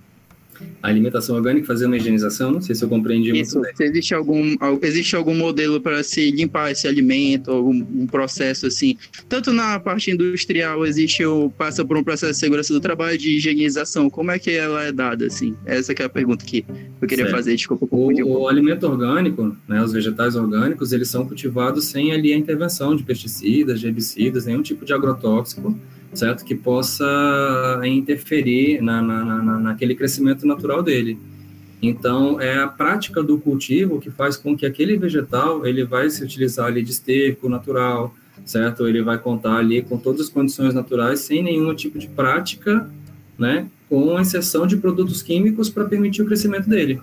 A alimentação orgânica fazer uma higienização, não sei se eu compreendi Isso, muito bem. existe algum, existe algum modelo para se limpar esse alimento, algum um processo assim? Tanto na parte industrial existe o passa por um processo de segurança do trabalho de higienização. Como é que ela é dada assim? Essa é a pergunta que eu queria certo. fazer. Desculpa, o, um o alimento orgânico, né, os vegetais orgânicos, eles são cultivados sem ali a intervenção de pesticidas, de herbicidas, nenhum tipo de agrotóxico certo? Que possa interferir na, na, na, naquele crescimento natural dele. Então, é a prática do cultivo que faz com que aquele vegetal ele vai se utilizar ali de esterco natural, certo? Ele vai contar ali com todas as condições naturais, sem nenhum tipo de prática, né? Com exceção de produtos químicos para permitir o crescimento dele.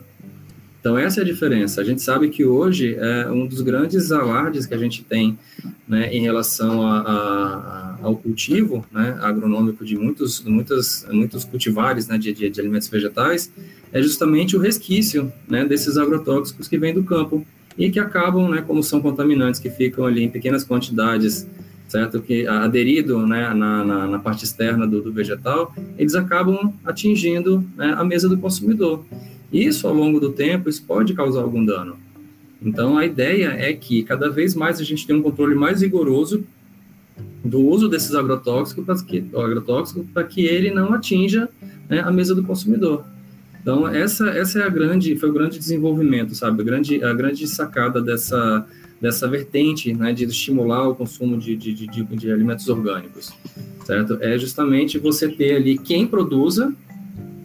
Então, essa é a diferença. A gente sabe que hoje é um dos grandes alardes que a gente tem né, em relação a, a, ao cultivo né, agronômico de muitos, muitos, muitos cultivares né, de, de, de, alimentos vegetais é justamente o resquício né, desses agrotóxicos que vêm do campo e que acabam, né, como são contaminantes que ficam ali em pequenas quantidades, certo? Que aderido né, na, na, na parte externa do, do, vegetal, eles acabam atingindo né, a mesa do consumidor. Isso, ao longo do tempo, isso pode causar algum dano. Então, a ideia é que cada vez mais a gente tem um controle mais rigoroso do uso desses agrotóxicos para que, agrotóxico, que ele não atinja né, a mesa do consumidor. Então, essa, essa é a grande, foi o grande desenvolvimento, sabe? A grande, a grande sacada dessa, dessa vertente né, de estimular o consumo de, de, de, de alimentos orgânicos, certo? É justamente você ter ali quem produza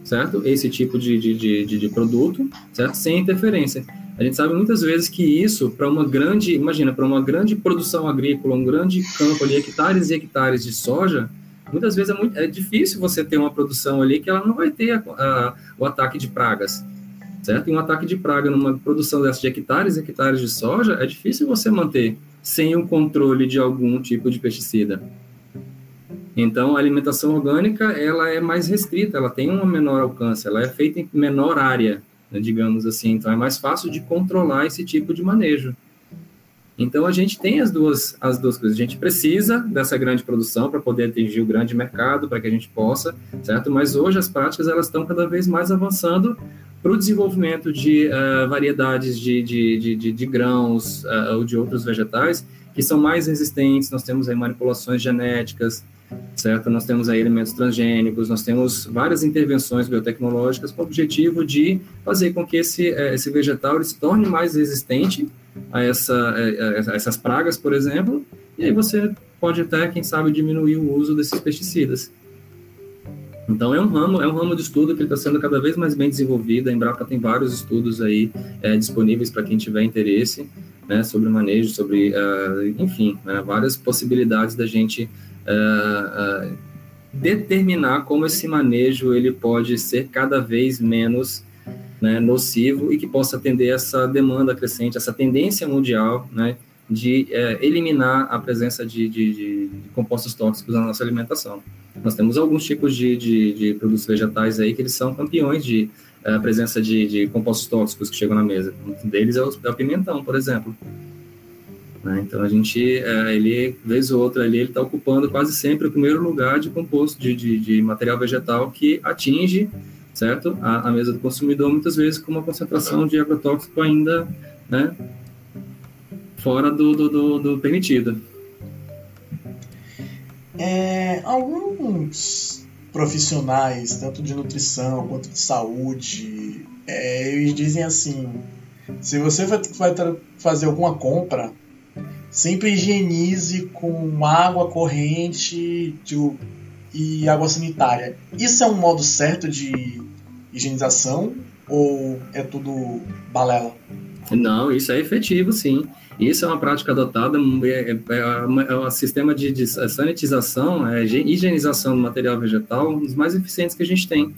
certo? Esse tipo de, de, de, de produto, certo? Sem interferência. A gente sabe muitas vezes que isso, para uma grande, imagina, para uma grande produção agrícola, um grande campo ali, hectares e hectares de soja, muitas vezes é, muito, é difícil você ter uma produção ali que ela não vai ter a, a, o ataque de pragas, certo? E um ataque de praga numa produção dessa de hectares e hectares de soja, é difícil você manter sem o controle de algum tipo de pesticida. Então, a alimentação orgânica, ela é mais restrita, ela tem um menor alcance, ela é feita em menor área, né, digamos assim. Então, é mais fácil de controlar esse tipo de manejo. Então, a gente tem as duas, as duas coisas. A gente precisa dessa grande produção para poder atingir o grande mercado, para que a gente possa, certo? Mas hoje as práticas, elas estão cada vez mais avançando para o desenvolvimento de uh, variedades de, de, de, de, de grãos uh, ou de outros vegetais que são mais resistentes. Nós temos aí manipulações genéticas, certo? Nós temos aí elementos transgênicos, nós temos várias intervenções biotecnológicas com o objetivo de fazer com que esse, eh, esse vegetal se torne mais resistente a, essa, eh, a essas pragas, por exemplo, e aí você pode até, quem sabe, diminuir o uso desses pesticidas. Então é um ramo, é um ramo de estudo que está sendo cada vez mais bem desenvolvido. A Embrapa tem vários estudos aí é, disponíveis para quem tiver interesse, né, sobre manejo, sobre, uh, enfim, né, várias possibilidades da gente uh, uh, determinar como esse manejo ele pode ser cada vez menos né, nocivo e que possa atender essa demanda crescente, essa tendência mundial né, de uh, eliminar a presença de, de, de, compostos tóxicos na nossa alimentação. Nós temos alguns tipos de, de, produtos vegetais aí que eles são campeões de uh, presença de, compostos tóxicos que chegam na mesa. Um deles é o, é o pimentão, por exemplo. Né? Então a gente, é, ele, vez ou outra, ali, ele está ocupando quase sempre o primeiro lugar de composto de, de, de material vegetal que atinge certo? A, a, mesa do consumidor, muitas vezes com uma concentração de agrotóxico ainda né, fora do, do, do, do permitido. É, alguns profissionais, tanto de nutrição quanto de saúde, é, eles dizem assim: se você vai, vai fazer alguma compra, sempre higienize com água corrente de, e água sanitária. Isso é um modo certo de higienização ou é tudo balela? Não, isso é efetivo, sim. Isso é uma prática adotada, é, é, é, é um sistema de, de sanitização, é, higienização do material vegetal, um dos mais eficientes que a gente tem.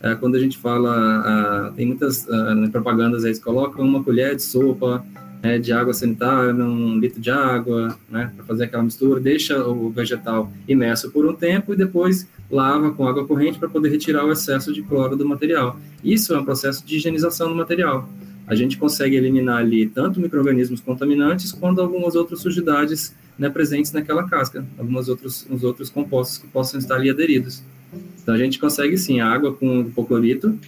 É, quando a gente fala, tem muitas propagandas aí, colocam uma colher de sopa é, de água sanitária, um litro de água, né, para fazer aquela mistura, deixa o vegetal imerso por um tempo e depois lava com água corrente para poder retirar o excesso de cloro do material. Isso é um processo de higienização do material. A gente consegue eliminar ali tanto micro-organismos contaminantes quanto algumas outras sujidades né, presentes naquela casca, alguns outros, uns outros compostos que possam estar ali aderidos. Então a gente consegue sim, a água com hipoclorito,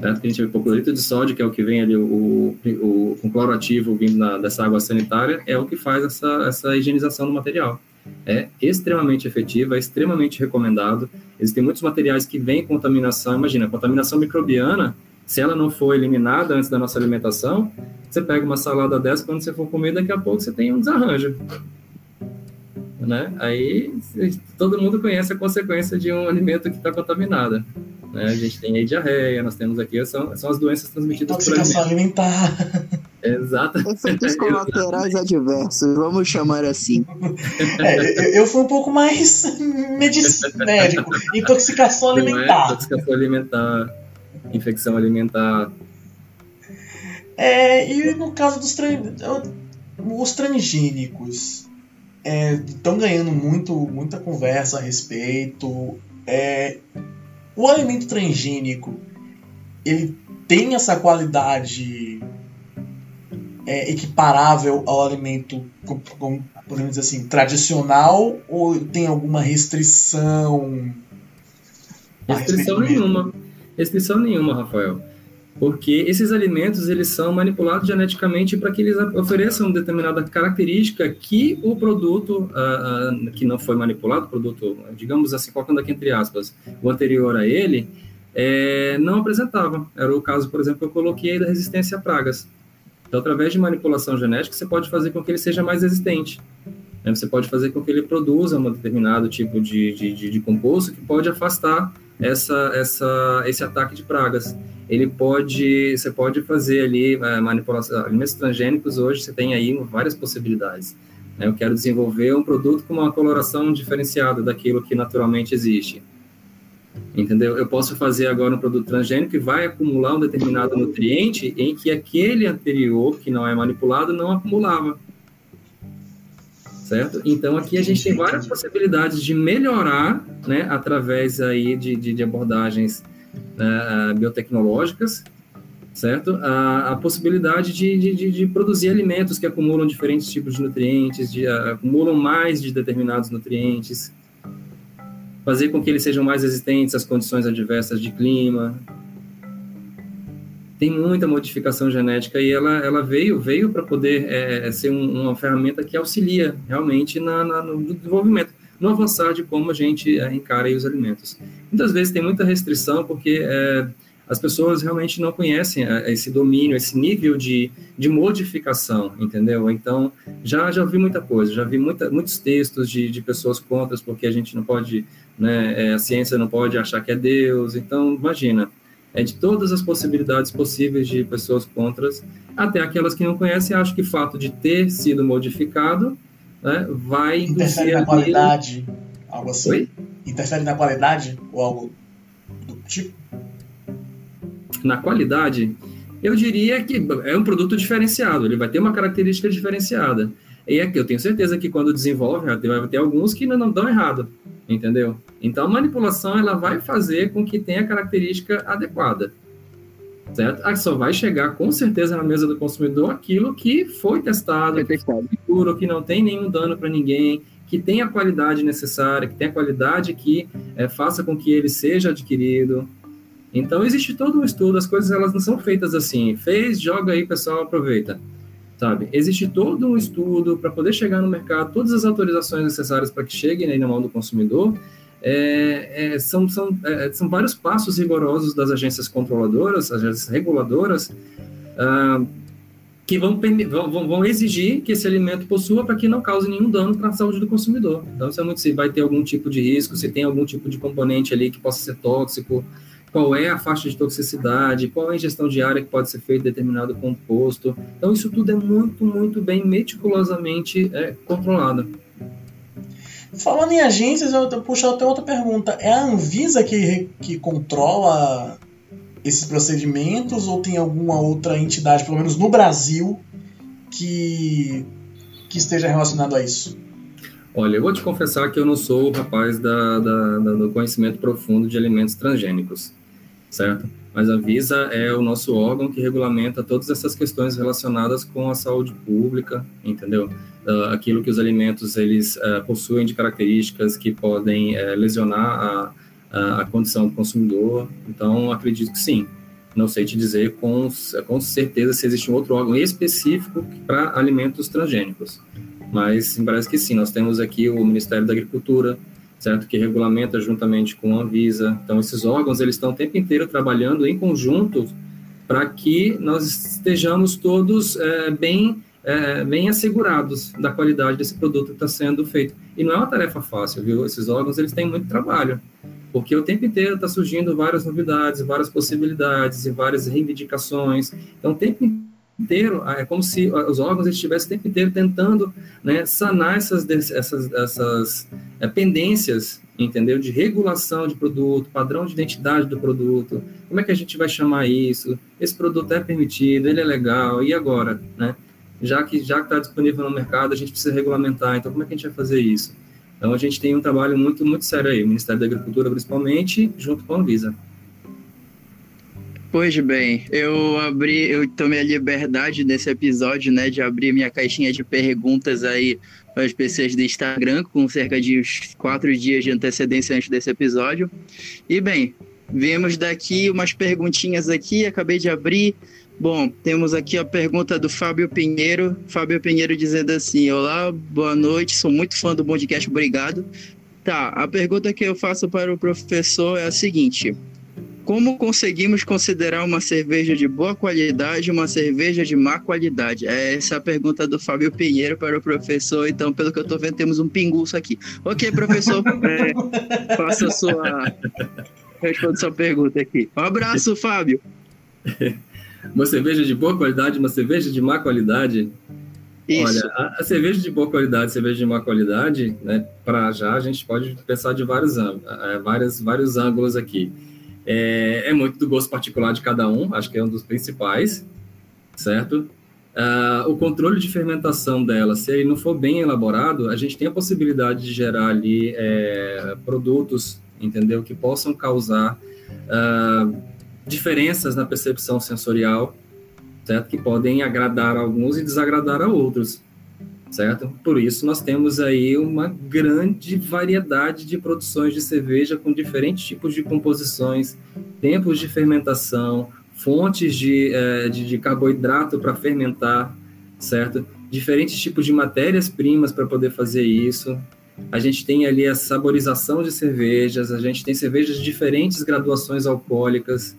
certo? Que a gente vê hipoclorito de sódio, que é o que vem ali, o, o, o cloroativo vindo na, dessa água sanitária, é o que faz essa, essa higienização do material. É extremamente efetivo, é extremamente recomendado. Existem muitos materiais que vêm contaminação. Imagina, contaminação microbiana, se ela não for eliminada antes da nossa alimentação, você pega uma salada dessa, quando você for comer, daqui a pouco você tem um desarranjo. Né? Aí todo mundo conhece a consequência de um alimento que está contaminado. Né? A gente tem aí diarreia, nós temos aqui, são, são as doenças transmitidas por alimentos. alimentar. Exato. Efeitos colaterais adversos, vamos chamar assim. É, eu fui um pouco mais médico. Intoxicação é alimentar. É, intoxicação alimentar, infecção alimentar. É, e no caso dos os transgênicos estão é, ganhando muito, muita conversa a respeito. É, o alimento transgênico ele tem essa qualidade é, equiparável ao alimento, como, podemos dizer assim, tradicional ou tem alguma restrição? Restrição nenhuma. Restrição nenhuma, Rafael. Porque esses alimentos eles são manipulados geneticamente para que eles ofereçam determinada característica que o produto uh, uh, que não foi manipulado, produto, digamos assim, colocando aqui entre aspas, o anterior a ele, é, não apresentava. Era o caso, por exemplo, que eu coloquei da resistência a pragas. Então, através de manipulação genética, você pode fazer com que ele seja mais resistente. Né? Você pode fazer com que ele produza um determinado tipo de, de, de, de composto que pode afastar essa, essa, esse ataque de pragas. Ele pode, você pode fazer ali é, manipulação, alimentos transgênicos hoje você tem aí várias possibilidades. Né? Eu quero desenvolver um produto com uma coloração diferenciada daquilo que naturalmente existe. Entendeu? Eu posso fazer agora um produto transgênico que vai acumular um determinado nutriente em que aquele anterior, que não é manipulado, não acumulava. Certo? Então, aqui a gente tem várias possibilidades de melhorar, né, através aí de, de, de abordagens uh, biotecnológicas, certo? A, a possibilidade de, de, de, produzir alimentos que acumulam diferentes tipos de nutrientes, de, uh, acumulam mais de determinados nutrientes, fazer com que eles sejam mais resistentes às condições adversas de clima. Tem muita modificação genética e ela, ela veio veio para poder é, ser um, uma ferramenta que auxilia realmente na, na, no desenvolvimento, no avançar de como a gente é, encara os alimentos. Muitas vezes tem muita restrição porque é, as pessoas realmente não conhecem é, esse domínio, esse nível de, de modificação, entendeu? Então, já, já vi muita coisa, já vi muita, muitos textos de, de pessoas contra, porque a gente não pode, né, é, a ciência não pode achar que é Deus, então, imagina, é de todas as possibilidades possíveis de pessoas contras, até aquelas que não conhecem, acho que o fato de ter sido modificado né, vai... Interfere na qualidade, algo assim? Oi? Interfere na qualidade ou algo do tipo? na qualidade, eu diria que é um produto diferenciado, ele vai ter uma característica diferenciada. E é que eu tenho certeza que quando desenvolve, vai ter alguns que não dão errado, entendeu? Então a manipulação ela vai fazer com que tenha a característica adequada. Certo? Ah, só vai chegar com certeza na mesa do consumidor aquilo que foi testado, que foi seguro, que não tem nenhum dano para ninguém, que tem a qualidade necessária, que tem a qualidade que é, faça com que ele seja adquirido, então existe todo um estudo, as coisas elas não são feitas assim, fez, joga aí, pessoal, aproveita. Sabe? Existe todo um estudo para poder chegar no mercado, todas as autorizações necessárias para que cheguem aí na mão do consumidor. É, é, são, são, é, são vários passos rigorosos das agências controladoras, agências reguladoras, ah, que vão, vão, vão, exigir que esse alimento possua para que não cause nenhum dano para a saúde do consumidor. Então, se, é muito, se vai ter algum tipo de risco, se tem algum tipo de componente ali que possa ser tóxico, qual é a faixa de toxicidade, qual é a ingestão diária que pode ser feita de determinado composto. Então, isso tudo é muito, muito bem meticulosamente é, controlado. Falando em agências, eu puxar até outra pergunta. É a Anvisa que, que controla esses procedimentos ou tem alguma outra entidade, pelo menos no Brasil, que, que esteja relacionado a isso? Olha, eu vou te confessar que eu não sou o rapaz da, da, da, do conhecimento profundo de alimentos transgênicos certo? Mas a Visa é o nosso órgão que regulamenta todas essas questões relacionadas com a saúde pública, entendeu? Uh, aquilo que os alimentos eles uh, possuem de características que podem uh, lesionar a, a, a, condição do consumidor. Então, acredito que sim. Não sei te dizer com, com certeza se existe um outro órgão específico para alimentos transgênicos. Mas parece que sim. Nós temos aqui o Ministério da Agricultura, certo? Que regulamenta juntamente com a Anvisa. Então, esses órgãos eles estão o tempo inteiro trabalhando em conjunto para que nós estejamos todos é, bem é, bem assegurados da qualidade desse produto que está sendo feito. E não é uma tarefa fácil, viu? Esses órgãos eles têm muito trabalho, porque o tempo inteiro está surgindo várias novidades, várias possibilidades e várias reivindicações. Então, o tempo inteiro, é como se os órgãos estivessem o tempo inteiro tentando né, sanar essas, essas, essas é, pendências, entendeu? De regulação de produto, padrão de identidade do produto, como é que a gente vai chamar isso? Esse produto é permitido, ele é legal, e agora, né? já que já está disponível no mercado, a gente precisa regulamentar. Então, como é que a gente vai fazer isso? Então, a gente tem um trabalho muito, muito sério aí, o Ministério da Agricultura, principalmente, junto com a Anvisa. Pois bem, eu abri, eu tomei a liberdade nesse episódio, né, de abrir minha caixinha de perguntas aí as pessoas do Instagram, com cerca de uns quatro dias de antecedência antes desse episódio. E bem, vimos daqui umas perguntinhas aqui, acabei de abrir. Bom, temos aqui a pergunta do Fábio Pinheiro. Fábio Pinheiro dizendo assim: Olá, boa noite, sou muito fã do podcast, obrigado. Tá, a pergunta que eu faço para o professor é a seguinte: Como conseguimos considerar uma cerveja de boa qualidade e uma cerveja de má qualidade? É essa é a pergunta do Fábio Pinheiro para o professor. Então, pelo que eu estou vendo, temos um pinguço aqui. Ok, professor, é, faça a sua. Responda sua pergunta aqui. Um abraço, Fábio. uma cerveja de boa qualidade, uma cerveja de má qualidade. Isso. Olha, a, a, cerveja de boa qualidade, cerveja de má qualidade, né, para já a gente pode pensar de vários, é, vários, vários ângulos aqui. É, é, muito do gosto particular de cada um, acho que é um dos principais, certo? Uh, o controle de fermentação dela, se ele não for bem elaborado, a gente tem a possibilidade de gerar ali é, produtos, entendeu, que possam causar uh, diferenças na percepção sensorial, certo? Que podem agradar a alguns e desagradar a outros, certo? Por isso nós temos aí uma grande variedade de produções de cerveja com diferentes tipos de composições, tempos de fermentação, fontes de, é, de, de carboidrato para fermentar, certo? Diferentes tipos de matérias-primas para poder fazer isso, a gente tem ali a saborização de cervejas, a gente tem cervejas de diferentes graduações alcoólicas.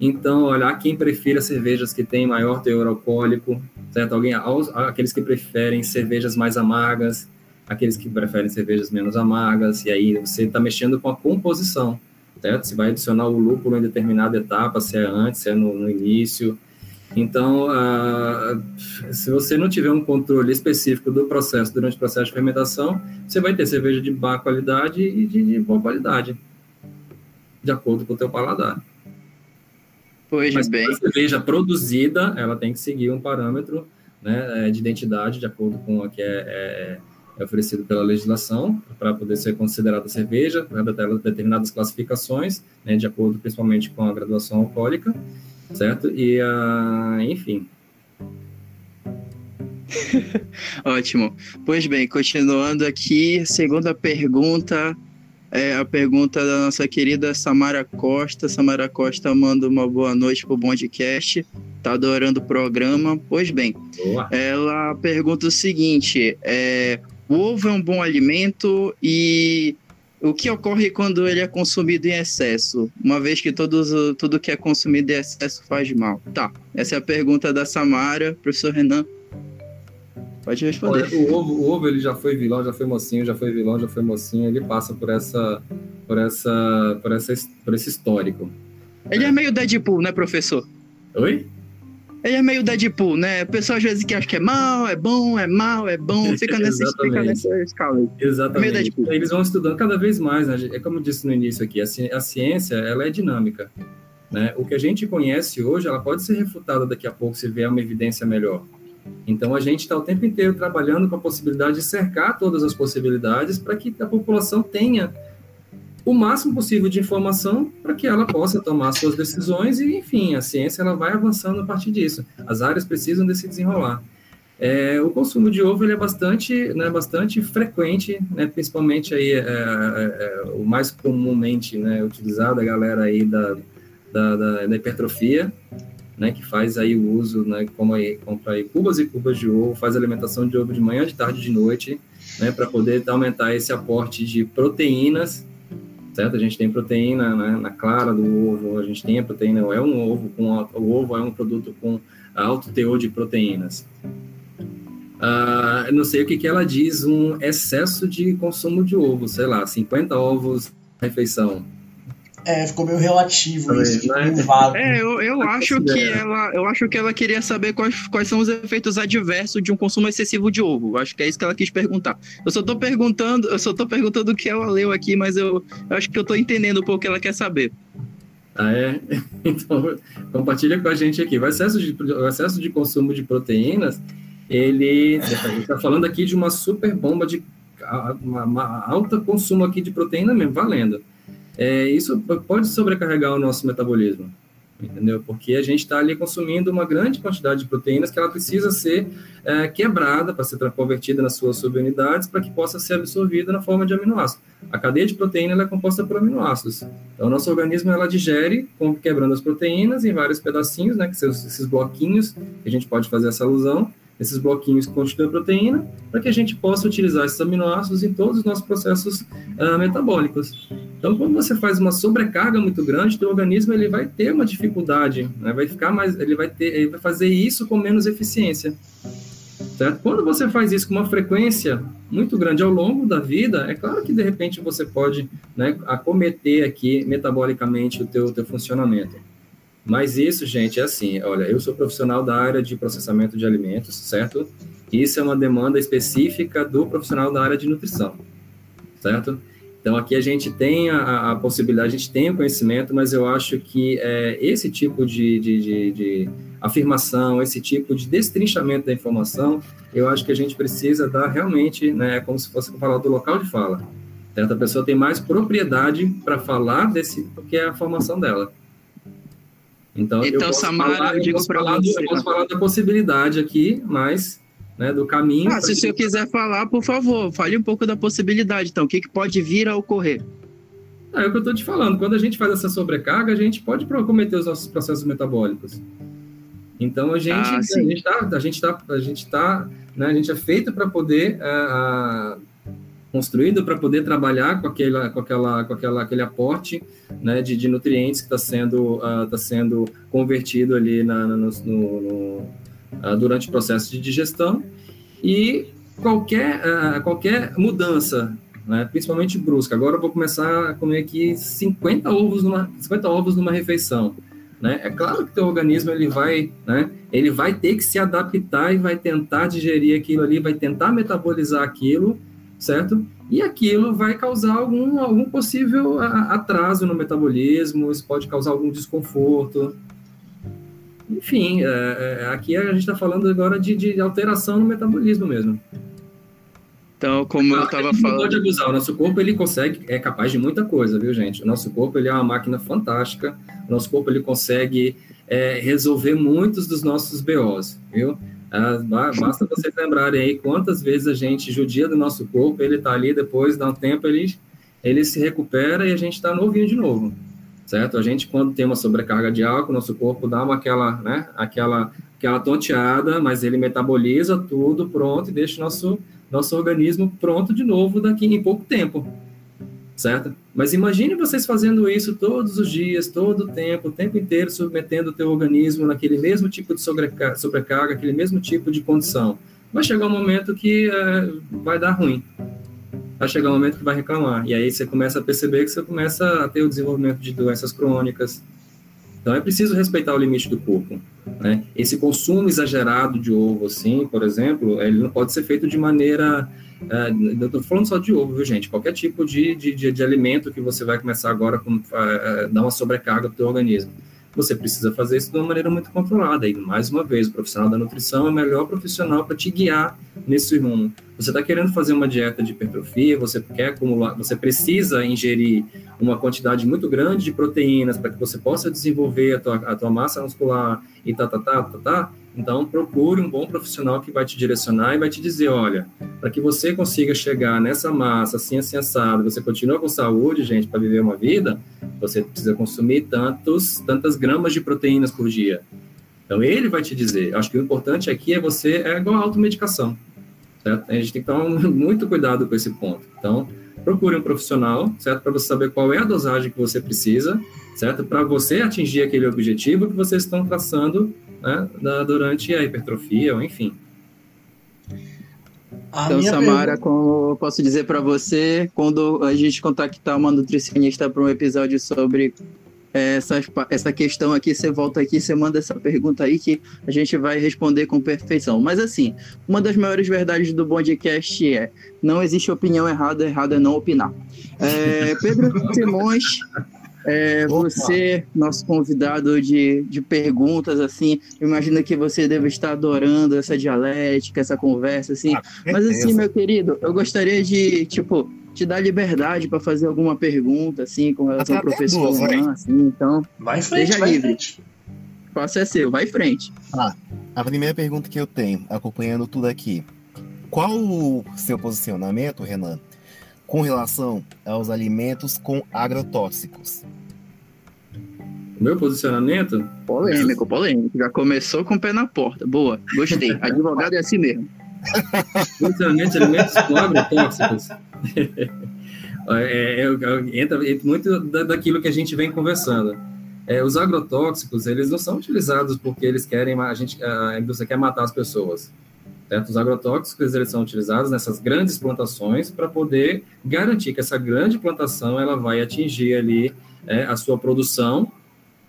Então, olhar quem prefere cervejas que têm maior teor alcoólico, certo? Alguém, aqueles que preferem cervejas mais amargas, aqueles que preferem cervejas menos amargas, e aí você está mexendo com a composição, certo? Você vai adicionar o lúpulo em determinada etapa, se é antes, se é no, no início, então, se você não tiver um controle específico do processo durante o processo de fermentação, você vai ter cerveja de má qualidade e de, de boa qualidade, de acordo com o teu paladar. Pois Mas bem. a cerveja produzida, ela tem que seguir um parâmetro né, é, de identidade de acordo com o que é, é, é oferecido pela legislação para poder ser considerada cerveja, para determinadas classificações, né, de acordo principalmente com a graduação alcoólica certo? E, uh, enfim. Ótimo. Pois bem, continuando aqui, segunda pergunta é a pergunta da nossa querida Samara Costa. Samara Costa manda uma boa noite pro Bondcast. Tá adorando o programa. Pois bem, boa. ela pergunta o seguinte: é, o ovo é um bom alimento e o que ocorre quando ele é consumido em excesso? Uma vez que todos, tudo que é consumido em excesso faz mal. Tá, essa é a pergunta da Samara, professor Renan. Pode responder. Olha, o ovo, o ovo ele já foi vilão, já foi mocinho, já foi vilão, já foi mocinho. Ele passa por essa, por essa, por essa, por esse histórico. Ele é meio Deadpool, né, professor? Oi? Ele é meio Deadpool, né? O pessoal às vezes que acha que é mal, é bom, é mal, é bom, fica nessa, fica nessa escala aí. Exatamente. É Eles vão estudando cada vez mais, né? É como eu disse no início aqui, a ciência, ela é dinâmica. Né? O que a gente conhece hoje, ela pode ser refutada daqui a pouco se vier uma evidência melhor. Então a gente está o tempo inteiro trabalhando com a possibilidade de cercar todas as possibilidades para que a população tenha o máximo possível de informação para que ela possa tomar suas decisões e, enfim, a ciência ela vai avançando a partir disso. As áreas precisam desse desenrolar. É, o consumo de ovo ele é bastante, né, bastante frequente, né, principalmente aí é, é, é o mais comumente né, utilizado a galera aí da, da, da, da hipertrofia, né, que faz aí o uso, né, como aí, compra aí cubas e cubas de ovo, faz alimentação de ovo de manhã, de tarde, de noite, né, para poder aumentar esse aporte de proteínas, certo? A gente tem proteína né, na clara do ovo, a gente tem a proteína, é um ovo com o ovo é um produto com alto teor de proteínas. Uh, não sei o que, que ela diz, um excesso de consumo de ovo, sei lá, 50 ovos refeição. É, ficou meio relativo isso, ficou meio vago. É, eu, eu acho que ela, eu acho que ela queria saber quais, quais são os efeitos adversos de um consumo excessivo de ovo. Acho que é isso que ela quis perguntar. Eu só tô perguntando, eu só tô perguntando o que ela leu aqui, mas eu, eu acho que eu tô entendendo um pouco o que ela quer saber. Ah, é? Então, compartilha com a gente aqui. O excesso de, o excesso de consumo de proteínas, ele. A gente está falando aqui de uma super bomba de. Uma, uma alta consumo aqui de proteína mesmo, valendo é, isso pode sobrecarregar o nosso metabolismo, entendeu? Porque a gente está ali consumindo uma grande quantidade de proteínas que ela precisa ser é, quebrada para ser convertida nas suas subunidades para que possa ser absorvida na forma de aminoácidos. A cadeia de proteína é composta por aminoácidos. Então, o nosso organismo ela digere quebrando as proteínas em vários pedacinhos, né, que são esses bloquinhos, que a gente pode fazer essa alusão, esses bloquinhos que constituem a proteína, para que a gente possa utilizar esses aminoácidos em todos os nossos processos uh, metabólicos. Então, quando você faz uma sobrecarga muito grande, o organismo ele vai ter uma dificuldade, né? vai ficar mais, ele vai ter, ele vai fazer isso com menos eficiência. Certo? Quando você faz isso com uma frequência muito grande ao longo da vida, é claro que de repente você pode né, acometer aqui metabolicamente o teu, teu funcionamento. Mas isso, gente, é assim, olha, eu sou profissional da área de processamento de alimentos, certo? Isso é uma demanda específica do profissional da área de nutrição, certo? Então, aqui a gente tem a, a possibilidade, a gente tem o conhecimento, mas eu acho que é, esse tipo de, de, de, de, afirmação, esse tipo de destrinchamento da informação, eu acho que a gente precisa dar realmente, né, como se fosse falar do local de fala. Certo? A pessoa tem mais propriedade para falar desse do que é a formação dela. Então, então Samara, falar, eu digo para você. Eu posso falar da possibilidade aqui, mas né, do caminho. Ah, se o senhor quiser falar, por favor, fale um pouco da possibilidade. Então, o que, que pode vir a ocorrer? É, é o que eu estou te falando. Quando a gente faz essa sobrecarga, a gente pode cometer os nossos processos metabólicos. Então a gente ah, a gente está a gente está a gente tá né, a gente é feito para poder uh, uh, construído para poder trabalhar com, aquela, com, aquela, com aquela, aquele aporte né, de, de nutrientes que está sendo, uh, tá sendo convertido ali na, no, no, no, uh, durante o processo de digestão. E qualquer, uh, qualquer mudança, né, principalmente brusca, agora eu vou começar a comer aqui 50 ovos numa, 50 ovos numa refeição. Né? É claro que o organismo ele vai, né, ele vai ter que se adaptar e vai tentar digerir aquilo ali, vai tentar metabolizar aquilo certo? E aquilo vai causar algum, algum possível atraso no metabolismo, isso pode causar algum desconforto. Enfim, é, é, aqui a gente está falando agora de, de alteração no metabolismo mesmo. Então, como eu estava falando. Pode abusar. O nosso corpo ele consegue, é capaz de muita coisa, viu, gente? O nosso corpo ele é uma máquina fantástica. O nosso corpo ele consegue é, resolver muitos dos nossos BOs, viu? Ah, basta vocês lembrarem aí quantas vezes a gente judia do nosso corpo, ele está ali, depois dá um tempo, ele, ele se recupera e a gente está novinho de novo, certo? A gente, quando tem uma sobrecarga de álcool, nosso corpo dá uma aquela, né, aquela, aquela tonteada, mas ele metaboliza tudo pronto e deixa nosso, nosso organismo pronto de novo daqui em pouco tempo, certo? Mas imagine vocês fazendo isso todos os dias, todo o tempo, o tempo inteiro, submetendo o teu organismo naquele mesmo tipo de sobrecarga, sobrecarga aquele mesmo tipo de condição. Vai chegar um momento que é, vai dar ruim. Vai chegar um momento que vai reclamar. E aí você começa a perceber que você começa a ter o desenvolvimento de doenças crônicas. Então é preciso respeitar o limite do corpo. Né? Esse consumo exagerado de ovo, assim, por exemplo, ele não pode ser feito de maneira é, eu estou falando só de ovo, viu, gente? Qualquer tipo de, de, de, de alimento que você vai começar agora a, dar uma sobrecarga para o organismo. Você precisa fazer isso de uma maneira muito controlada. E, mais uma vez, o profissional da nutrição é o melhor profissional para te guiar nesse rumo. Você está querendo fazer uma dieta de hipertrofia, você quer acumular, você precisa ingerir uma quantidade muito grande de proteínas para que você possa desenvolver a tua, a tua massa muscular e tá, tá, tá, tá, tá. Então, procure um bom profissional que vai te direcionar e vai te dizer, olha, para que você consiga chegar nessa massa assim, assim, assado, você continua com saúde, gente, para viver uma vida, você precisa consumir tantos, tantas gramas de proteínas por dia. Então, ele vai te dizer. Acho que o importante aqui é você, é igual a automedicação, certo? A gente tem que tomar muito cuidado com esse ponto. Então, procure um profissional, certo? Para você saber qual é a dosagem que você precisa, certo? Para você atingir aquele objetivo que vocês estão traçando né, durante a hipertrofia, ou enfim. A então, Samara, pergunta... como eu posso dizer para você, quando a gente contactar uma nutricionista para um episódio sobre essa, essa questão aqui, você volta aqui, você manda essa pergunta aí que a gente vai responder com perfeição. Mas assim, uma das maiores verdades do Bondcast é não existe opinião errada, errado é não opinar. É, Pedro Simões, é, você, nosso convidado de, de perguntas, assim, imagino que você deve estar adorando essa dialética, essa conversa, assim. Ah, Mas assim, meu querido, eu gostaria de, tipo, te dar liberdade para fazer alguma pergunta, assim, com relação ao professor Luan, assim, então. Vai em frente, seja vai livre. Frente. O passo é seu, vai em frente. Ah, a primeira pergunta que eu tenho, acompanhando tudo aqui. Qual o seu posicionamento, Renan, com relação aos alimentos com agrotóxicos? O meu posicionamento? Polêmico, polêmico. Já começou com o pé na porta. Boa, gostei. Advogado é assim mesmo. Posicionamento de alimentos com agrotóxicos. É, é, é, entra, muito daquilo que a gente vem conversando. É, os agrotóxicos, eles não são utilizados porque eles querem, a, gente, a indústria quer matar as pessoas. Certo? Os agrotóxicos, eles são utilizados nessas grandes plantações para poder garantir que essa grande plantação ela vai atingir ali é, a sua produção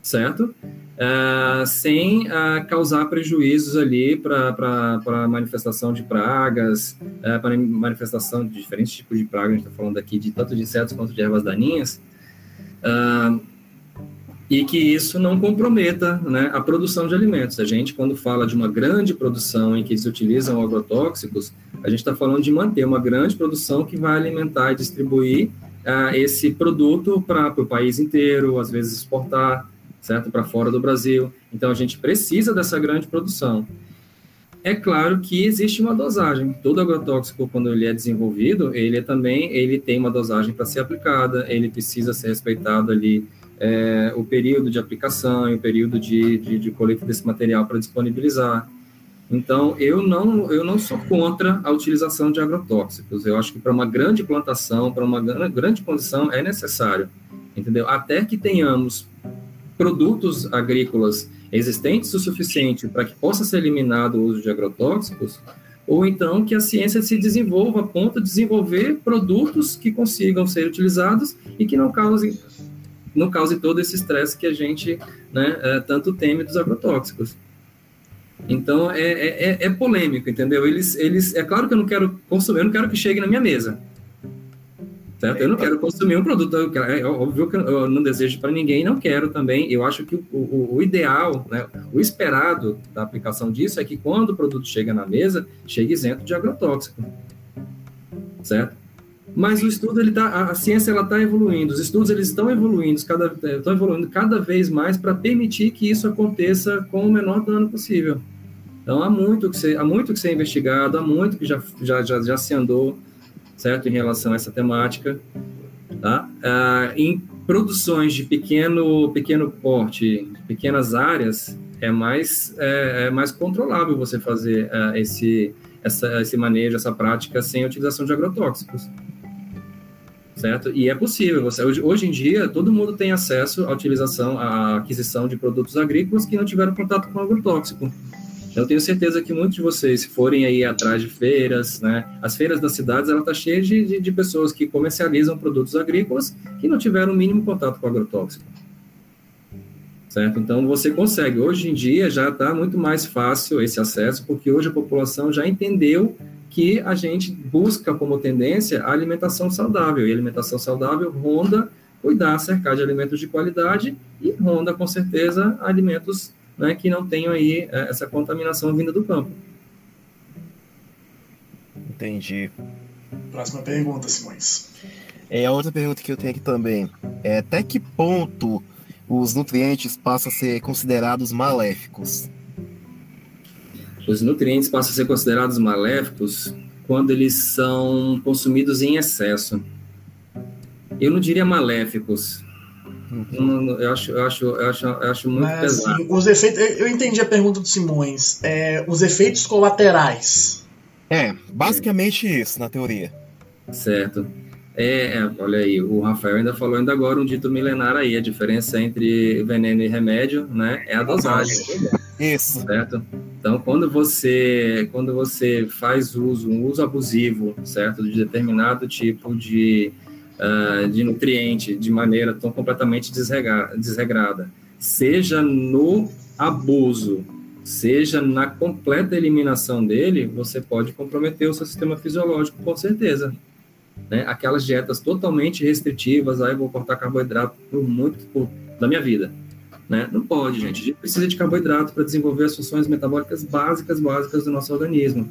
certo? Uh, sem uh, causar prejuízos ali para a manifestação de pragas, uh, é, para manifestação de diferentes tipos de pragas, a gente está falando aqui de tanto de insetos quanto de ervas daninhas, e que isso não comprometa né, a produção de alimentos. A gente, quando fala de uma grande produção em que se utilizam agrotóxicos, a gente está falando de manter uma grande produção que vai alimentar e distribuir esse produto para o país inteiro, às vezes exportar, certo? Para fora do Brasil. Então a gente precisa dessa grande produção. É claro que existe uma dosagem. Todo agrotóxico, quando ele é desenvolvido, ele é também ele tem uma dosagem para ser aplicada. Ele precisa ser respeitado ali é, o período de aplicação e o período de, de, de coleta desse material para disponibilizar. Então, eu não, eu não sou contra a utilização de agrotóxicos. Eu acho que para uma grande plantação, para uma grande condição, é necessário, entendeu? Até que tenhamos produtos agrícolas existentes o suficiente para que possa ser eliminado o uso de agrotóxicos, ou então que a ciência se desenvolva a ponto de desenvolver produtos que consigam ser utilizados e que não causem não cause todo esse estresse que a gente né, é, tanto teme dos agrotóxicos. Então é, é, é, é polêmico, entendeu? Eles, eles, é claro que eu não quero consumir, eu não quero que chegue na minha mesa. Certo? Eu não quero consumir um produto, é óbvio que eu não desejo para ninguém, não quero também. Eu acho que o, o, o, ideal, né, o esperado da aplicação disso é que quando o produto chega na mesa, chegue isento de agrotóxico, certo? Mas o estudo, ele tá, a ciência ela está evoluindo, os estudos eles estão evoluindo, cada, estão evoluindo cada vez mais para permitir que isso aconteça com o menor dano possível. Então há muito que ser, há muito que ser investigado, há muito que já, já, já, já se andou certo? Em relação a essa temática, tá? Ah, em produções de pequeno, pequeno porte, pequenas áreas, é mais, é, é mais controlável você fazer uh, esse, essa, esse manejo, essa prática sem utilização de agrotóxicos. Certo? E é possível. Você, hoje, hoje em dia, todo mundo tem acesso à utilização, à aquisição de produtos agrícolas que não tiveram contato com agrotóxico. Eu tenho certeza que muitos de vocês, se forem aí atrás de feiras, né, as feiras das cidades, ela está cheia de, de, de, pessoas que comercializam produtos agrícolas que não tiveram o mínimo contato com agrotóxico. Certo? Então, você consegue. Hoje em dia já está muito mais fácil esse acesso, porque hoje a população já entendeu que a gente busca como tendência a alimentação saudável. E a alimentação saudável ronda cuidar, cercar de alimentos de qualidade e ronda, com certeza, alimentos né, que não tenham aí é, essa contaminação vinda do campo. Entendi. Próxima pergunta, Simões. É, a outra pergunta que eu tenho aqui também é até que ponto os nutrientes passam a ser considerados maléficos? Os nutrientes passam a ser considerados maléficos quando eles são consumidos em excesso. Eu não diria maléficos. Uhum. Eu, acho, eu, acho, eu, acho, eu acho muito Mas, pesado. Assim, os efeitos, eu entendi a pergunta do Simões. É, os efeitos colaterais. É, basicamente é. isso, na teoria. Certo. É, é, olha aí, o Rafael ainda falou ainda agora um dito milenar aí, a diferença entre veneno e remédio, né, é a dosagem. Isso. Certo? Então, quando você, quando você faz uso, um uso abusivo, certo, de determinado tipo de, uh, de nutriente de maneira tão completamente desregrada, seja no abuso, seja na completa eliminação dele, você pode comprometer o seu sistema fisiológico, com certeza. Né? Aquelas dietas totalmente restritivas, aí vou cortar carboidrato por muito por, da minha vida. Né? Não pode, gente. A gente precisa de carboidrato para desenvolver as funções metabólicas básicas, básicas do nosso organismo.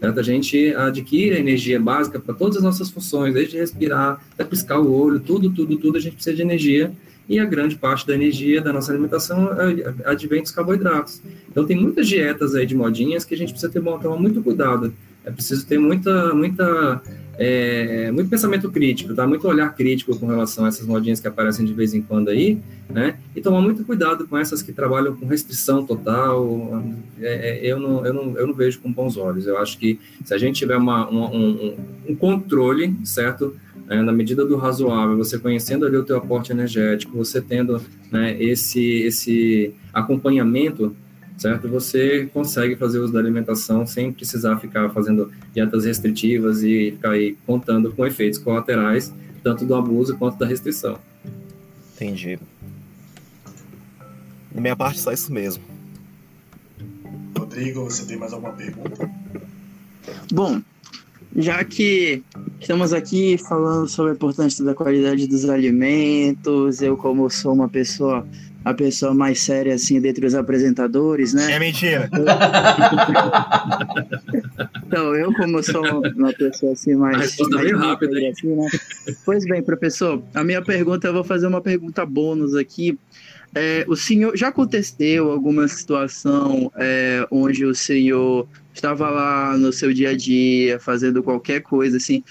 Certo? A gente adquire energia básica para todas as nossas funções, desde respirar, até piscar o olho, tudo, tudo, tudo, a gente precisa de energia. E a grande parte da energia da nossa alimentação é, advém dos carboidratos. Então, tem muitas dietas aí de modinhas que a gente precisa ter, tomar muito cuidado. É preciso ter muita, muita é, muito pensamento crítico, tá? Muito olhar crítico com relação a essas modinhas que aparecem de vez em quando aí, né? E tomar muito cuidado com essas que trabalham com restrição total. É, é, eu, não, eu, não, eu não vejo com bons olhos. Eu acho que se a gente tiver uma, uma um, um, controle, certo? É, na medida do razoável, você conhecendo ali o teu aporte energético, você tendo né, esse, esse acompanhamento certo? Você consegue fazer uso da alimentação sem precisar ficar fazendo dietas restritivas e ficar aí contando com efeitos colaterais, tanto do abuso quanto da restrição. Entendi. Da minha parte, só isso mesmo. Rodrigo, você tem mais alguma pergunta? Bom, já que estamos aqui falando sobre a importância da qualidade dos alimentos, eu como sou uma pessoa a pessoa mais séria assim dentre os apresentadores, né? É mentira. então, eu como sou uma pessoa assim mais, mais rápida, assim, né? Pois bem, professor, a minha pergunta, eu vou fazer uma pergunta bônus aqui. É, o senhor já aconteceu alguma situação é, onde o senhor estava lá no seu dia a dia fazendo qualquer coisa assim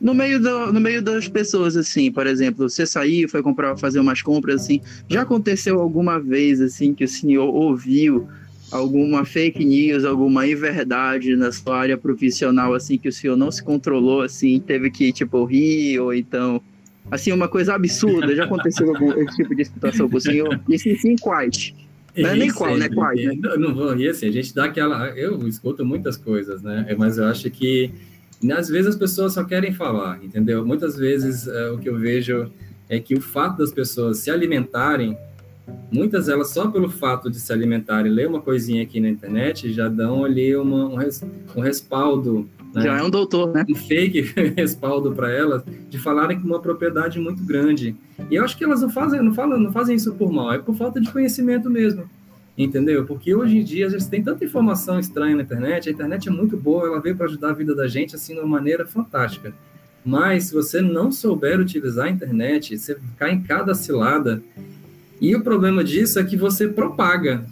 no meio, do, no meio das pessoas, assim, por exemplo, você saiu, foi comprar, fazer umas compras, assim, já aconteceu alguma vez, assim, que o senhor ouviu alguma fake news, alguma inverdade na sua área profissional, assim, que o senhor não se controlou, assim, teve que, tipo, rir, ou então, assim, uma coisa absurda, já aconteceu algum esse tipo de situação com o senhor? E sim, sim, quais? Não é nem qual, né? Quais, né? Não, não vou rir, assim, a gente dá aquela... Eu escuto muitas coisas, né? Mas eu acho que às vezes as pessoas só querem falar, entendeu? Muitas vezes uh, o que eu vejo é que o fato das pessoas se alimentarem, muitas delas só pelo fato de se alimentarem, ler uma coisinha aqui na internet, já dão ali uma, um, res, um respaldo. Né? Já é um doutor, né? Um fake respaldo para elas de falarem com uma propriedade muito grande. E eu acho que elas não fazem, não falam, não fazem isso por mal, é por falta de conhecimento mesmo entendeu? Porque hoje em dia a gente tem tanta informação estranha na internet, a internet é muito boa, ela veio para ajudar a vida da gente assim de uma maneira fantástica. Mas se você não souber utilizar a internet, você cai em cada cilada. E o problema disso é que você propaga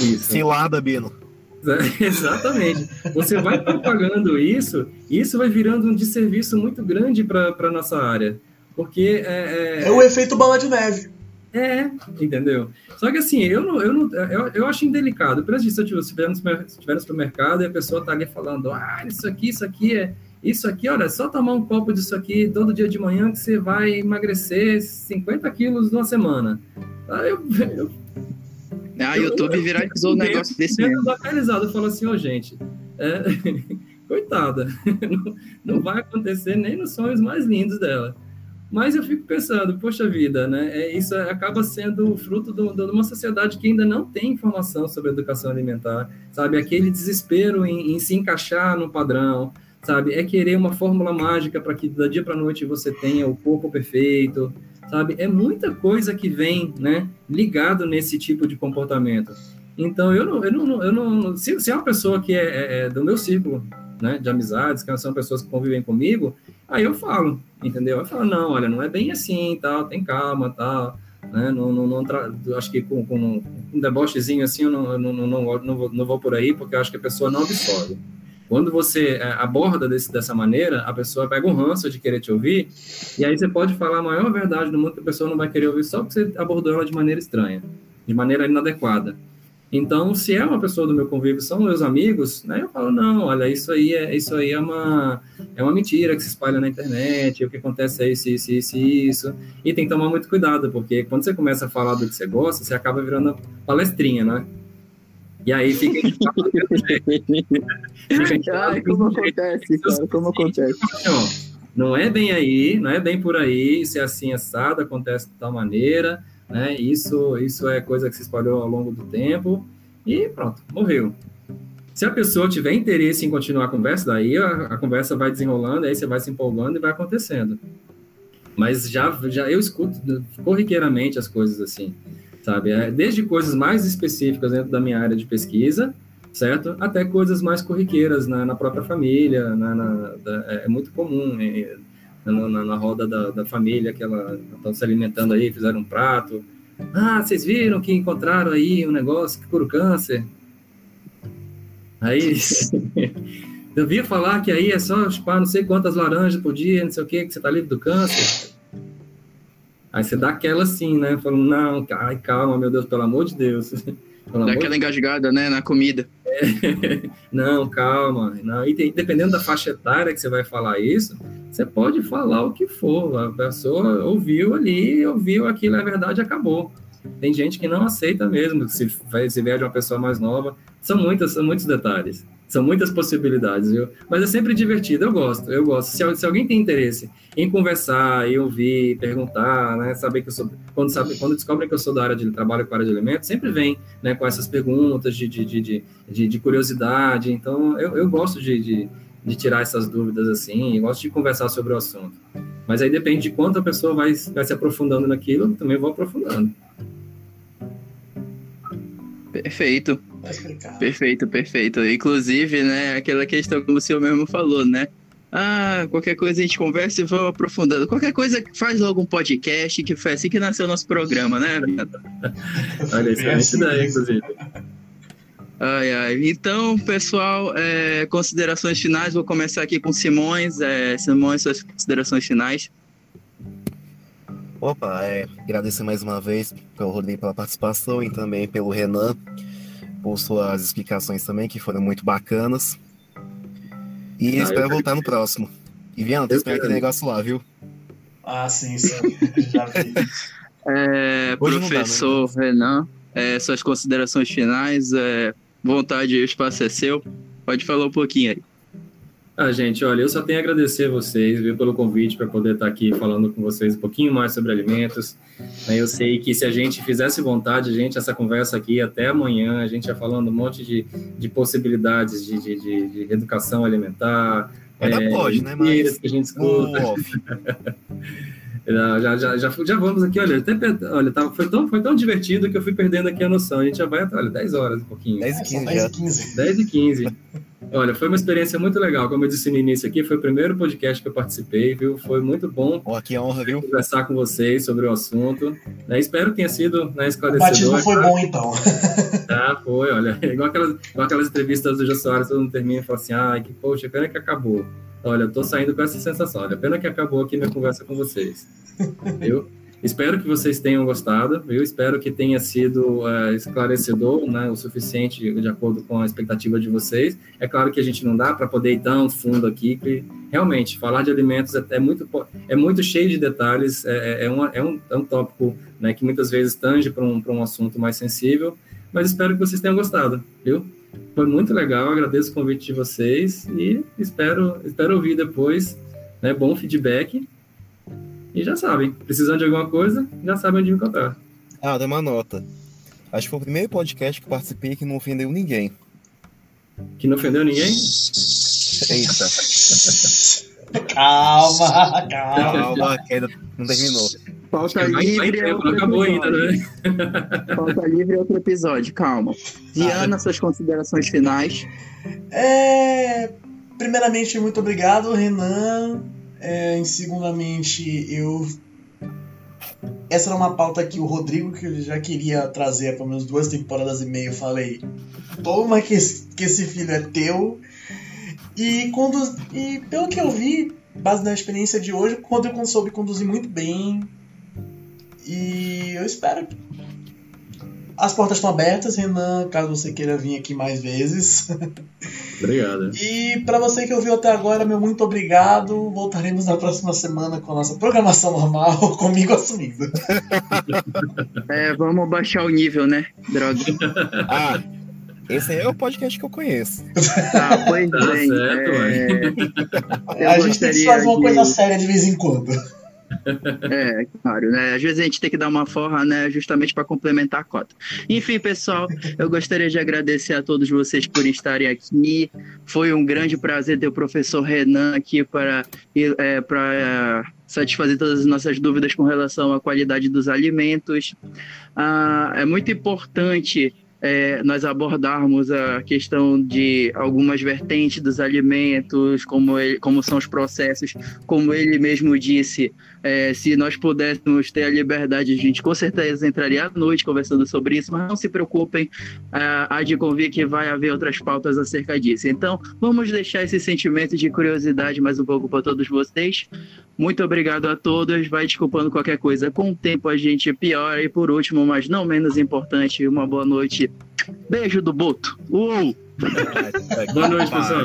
isso. Cilada, Bino. Exatamente. Você vai propagando isso, e isso vai virando um desserviço muito grande para a nossa área. Porque é, é... é o efeito bola de neve. É, entendeu? Só que assim, eu não, eu não, eu, eu acho indelicado. Por exemplo, se eu estiver no, no supermercado e a pessoa tá ali falando, ah, isso aqui, isso aqui é, isso aqui, olha, só tomar um copo disso aqui todo dia de manhã que você vai emagrecer 50 quilos numa semana. Eu, eu, ah, YouTube viralizou um negócio desse mesmo. localizado, eu falo assim, ó, oh, gente, é, coitada, não, não vai acontecer nem nos sonhos mais lindos dela. Mas eu fico pensando, poxa vida, né? É, isso acaba sendo fruto de uma sociedade que ainda não tem informação sobre educação alimentar, sabe? Aquele desespero em, em se encaixar no padrão, sabe? É querer uma fórmula mágica para que da dia para noite você tenha o corpo perfeito, sabe? É muita coisa que vem, né? Ligado nesse tipo de comportamento. Então, eu não, eu não, eu não se, se é uma pessoa que é, é, é do meu círculo, né, de amizades, que são pessoas que convivem comigo, aí eu falo, entendeu? Eu falo, não, olha, não é bem assim, tal, tem calma, tal, né? Não, não, não tra... acho que com, com, um debochezinho assim eu não, não, não, não, não, vou, não vou por aí, porque acho que a pessoa não absorve. Quando você é, aborda desse, dessa maneira, a pessoa pega um ranço de querer te ouvir, e aí você pode falar a maior verdade do mundo que a pessoa não vai querer ouvir só porque você abordou ela de maneira estranha, de maneira inadequada. Então, se é uma pessoa do meu convívio, são meus amigos, né, eu falo, não, olha, isso aí é, isso aí é, uma, é uma mentira que se espalha na internet, o que acontece é isso, isso, isso, isso. E tem que tomar muito cuidado, porque quando você começa a falar do que você gosta, você acaba virando palestrinha, né? E aí fica. Ai, como acontece, cara, como acontece. Não é bem aí, não é bem por aí, isso é assim assado, acontece de tal maneira, né? Isso, isso é coisa que se espalhou ao longo do tempo e pronto, morreu. Se a pessoa tiver interesse em continuar a conversa, daí a, a conversa vai desenrolando, aí você vai se empolgando e vai acontecendo. Mas já, já eu escuto corriqueiramente as coisas assim sabe? É, desde coisas mais específicas dentro da minha área de pesquisa, certo? Até coisas mais corriqueiras na, na própria família, na, na da, é, é muito comum é, na, na, roda da, da família que ela estão se alimentando aí, fizeram um prato. Ah, vocês viram que encontraram aí um negócio que cura o câncer? Aí eu vi falar que aí é só chupar não sei quantas laranjas por dia, não sei o que, que você está livre do câncer. Aí você dá aquela assim, né? Falando, não, ai, calma, meu Deus, pelo amor de Deus. Pelo dá aquela de... engasgada, né, na comida. É, não, calma. Não. E dependendo da faixa etária que você vai falar isso, você pode falar o que for. A pessoa ouviu ali, ouviu aquilo, é verdade, acabou. Tem gente que não aceita mesmo, se, se vier de uma pessoa mais nova. São, muitas, são muitos detalhes. São muitas possibilidades, viu? Mas é sempre divertido, eu gosto, eu gosto. Se, se alguém tem interesse em conversar, em ouvir, perguntar, né? Saber que eu sou. Quando, sabe, quando descobrem que eu sou da área de trabalho com a área de alimentos, sempre vem né, com essas perguntas de, de, de, de, de curiosidade. Então, eu, eu gosto de, de, de tirar essas dúvidas assim, eu gosto de conversar sobre o assunto. Mas aí depende de quanto a pessoa vai, vai se aprofundando naquilo, eu também vou aprofundando. Perfeito. Perfeito, perfeito. Inclusive, né, aquela questão que o senhor mesmo falou, né? Ah, qualquer coisa a gente conversa e vamos aprofundando. Qualquer coisa faz logo um podcast, que foi assim que nasceu o nosso programa, né, Olha, isso é isso daí, inclusive. Ai, ai. Então, pessoal, é, considerações finais. Vou começar aqui com Simões. É, Simões, suas considerações finais. Opa, é, agradecer mais uma vez pelo Rodrigo pela participação e também pelo Renan por suas explicações também, que foram muito bacanas. E ah, espero voltar no próximo. E Viana, tô esperando aquele negócio lá, viu? Ah, sim, sim. Já vi. É, professor dá, né? Renan, é, suas considerações finais, é, vontade, o espaço é seu. Pode falar um pouquinho aí. Ah, gente, olha, eu só tenho a agradecer a vocês viu, pelo convite para poder estar aqui falando com vocês um pouquinho mais sobre alimentos. Eu sei que se a gente fizesse vontade, a gente, essa conversa aqui até amanhã, a gente ia falando um monte de, de possibilidades de, de, de, de educação alimentar. Ainda é, pode, né? Mas que a gente escuta. Já, já, já, já, vamos aqui, olha, até, olha tá, foi, tão, foi tão divertido que eu fui perdendo aqui a noção. A gente já vai até, olha, 10 horas, um pouquinho. 10 e 15 10 e 15. 10 e 15. Olha, foi uma experiência muito legal. Como eu disse no início aqui, foi o primeiro podcast que eu participei, viu? Foi muito bom. Oh, que honra, viu? Conversar com vocês sobre o assunto. Né? Espero que tenha sido né, esclarecedor. O batismo foi bom, então. Ah, foi, olha. Igual aquelas, igual aquelas entrevistas do Jô Soares, todo mundo termina e fala assim, ai, que poxa, pena que acabou. Olha, eu tô saindo com essa sensação. Olha, pena que acabou aqui minha conversa com vocês. Viu? Espero que vocês tenham gostado, eu espero que tenha sido uh, esclarecedor, né, o suficiente de acordo com a expectativa de vocês. É claro que a gente não dá para poder ir tão fundo aqui, que realmente falar de alimentos é, é muito, é muito cheio de detalhes, é, é, é, uma, é, um, é um tópico né, que muitas vezes tange para um, um assunto mais sensível, mas espero que vocês tenham gostado, viu? Foi muito legal, agradeço o convite de vocês e espero, espero ouvir depois né, bom feedback e já sabem, precisando de alguma coisa, já sabem onde me encontrar. Ah, dá uma nota. Acho que foi o primeiro podcast que participei que não ofendeu ninguém. Que não ofendeu ninguém? Eita. calma, calma. Calma, ainda não terminou. Falta livre é outro acabou ainda, né? Falta livre é outro episódio, calma. Diana, suas considerações finais. É... Primeiramente, muito obrigado, Renan. É, em segundamente, eu essa era uma pauta que o Rodrigo, que eu já queria trazer há pelo menos duas temporadas e meio, falei: toma que esse, que esse filho é teu. E, conduz, e pelo que eu vi, base na experiência de hoje, o Rodrigo soube conduzir muito bem. E eu espero as portas estão abertas, Renan, caso você queira vir aqui mais vezes. Obrigado. E para você que ouviu até agora, meu muito obrigado. Voltaremos na próxima semana com a nossa programação normal, comigo assumindo. É, vamos baixar o nível, né? Droga. Ah, esse é o podcast que eu conheço. Tá, pois Tá bem. certo, é, a gente tem que fazer uma de- coisa séria de vez em quando. É, claro, né? Às vezes a gente tem que dar uma forra, né? Justamente para complementar a cota. Enfim, pessoal, eu gostaria de agradecer a todos vocês por estarem aqui. Foi um grande prazer ter o professor Renan aqui para, é, para é, satisfazer todas as nossas dúvidas com relação à qualidade dos alimentos. Ah, é muito importante é, nós abordarmos a questão de algumas vertentes dos alimentos, como, ele, como são os processos, como ele mesmo disse, é, se nós pudéssemos ter a liberdade, a gente com certeza entraria à noite conversando sobre isso, mas não se preocupem, ah, há de convir que vai haver outras pautas acerca disso. Então, vamos deixar esse sentimento de curiosidade mais um pouco para todos vocês. Muito obrigado a todos. Vai desculpando qualquer coisa. Com o tempo a gente piora. E por último, mas não menos importante, uma boa noite. Beijo do Boto. Uou! Boa noite, pessoal.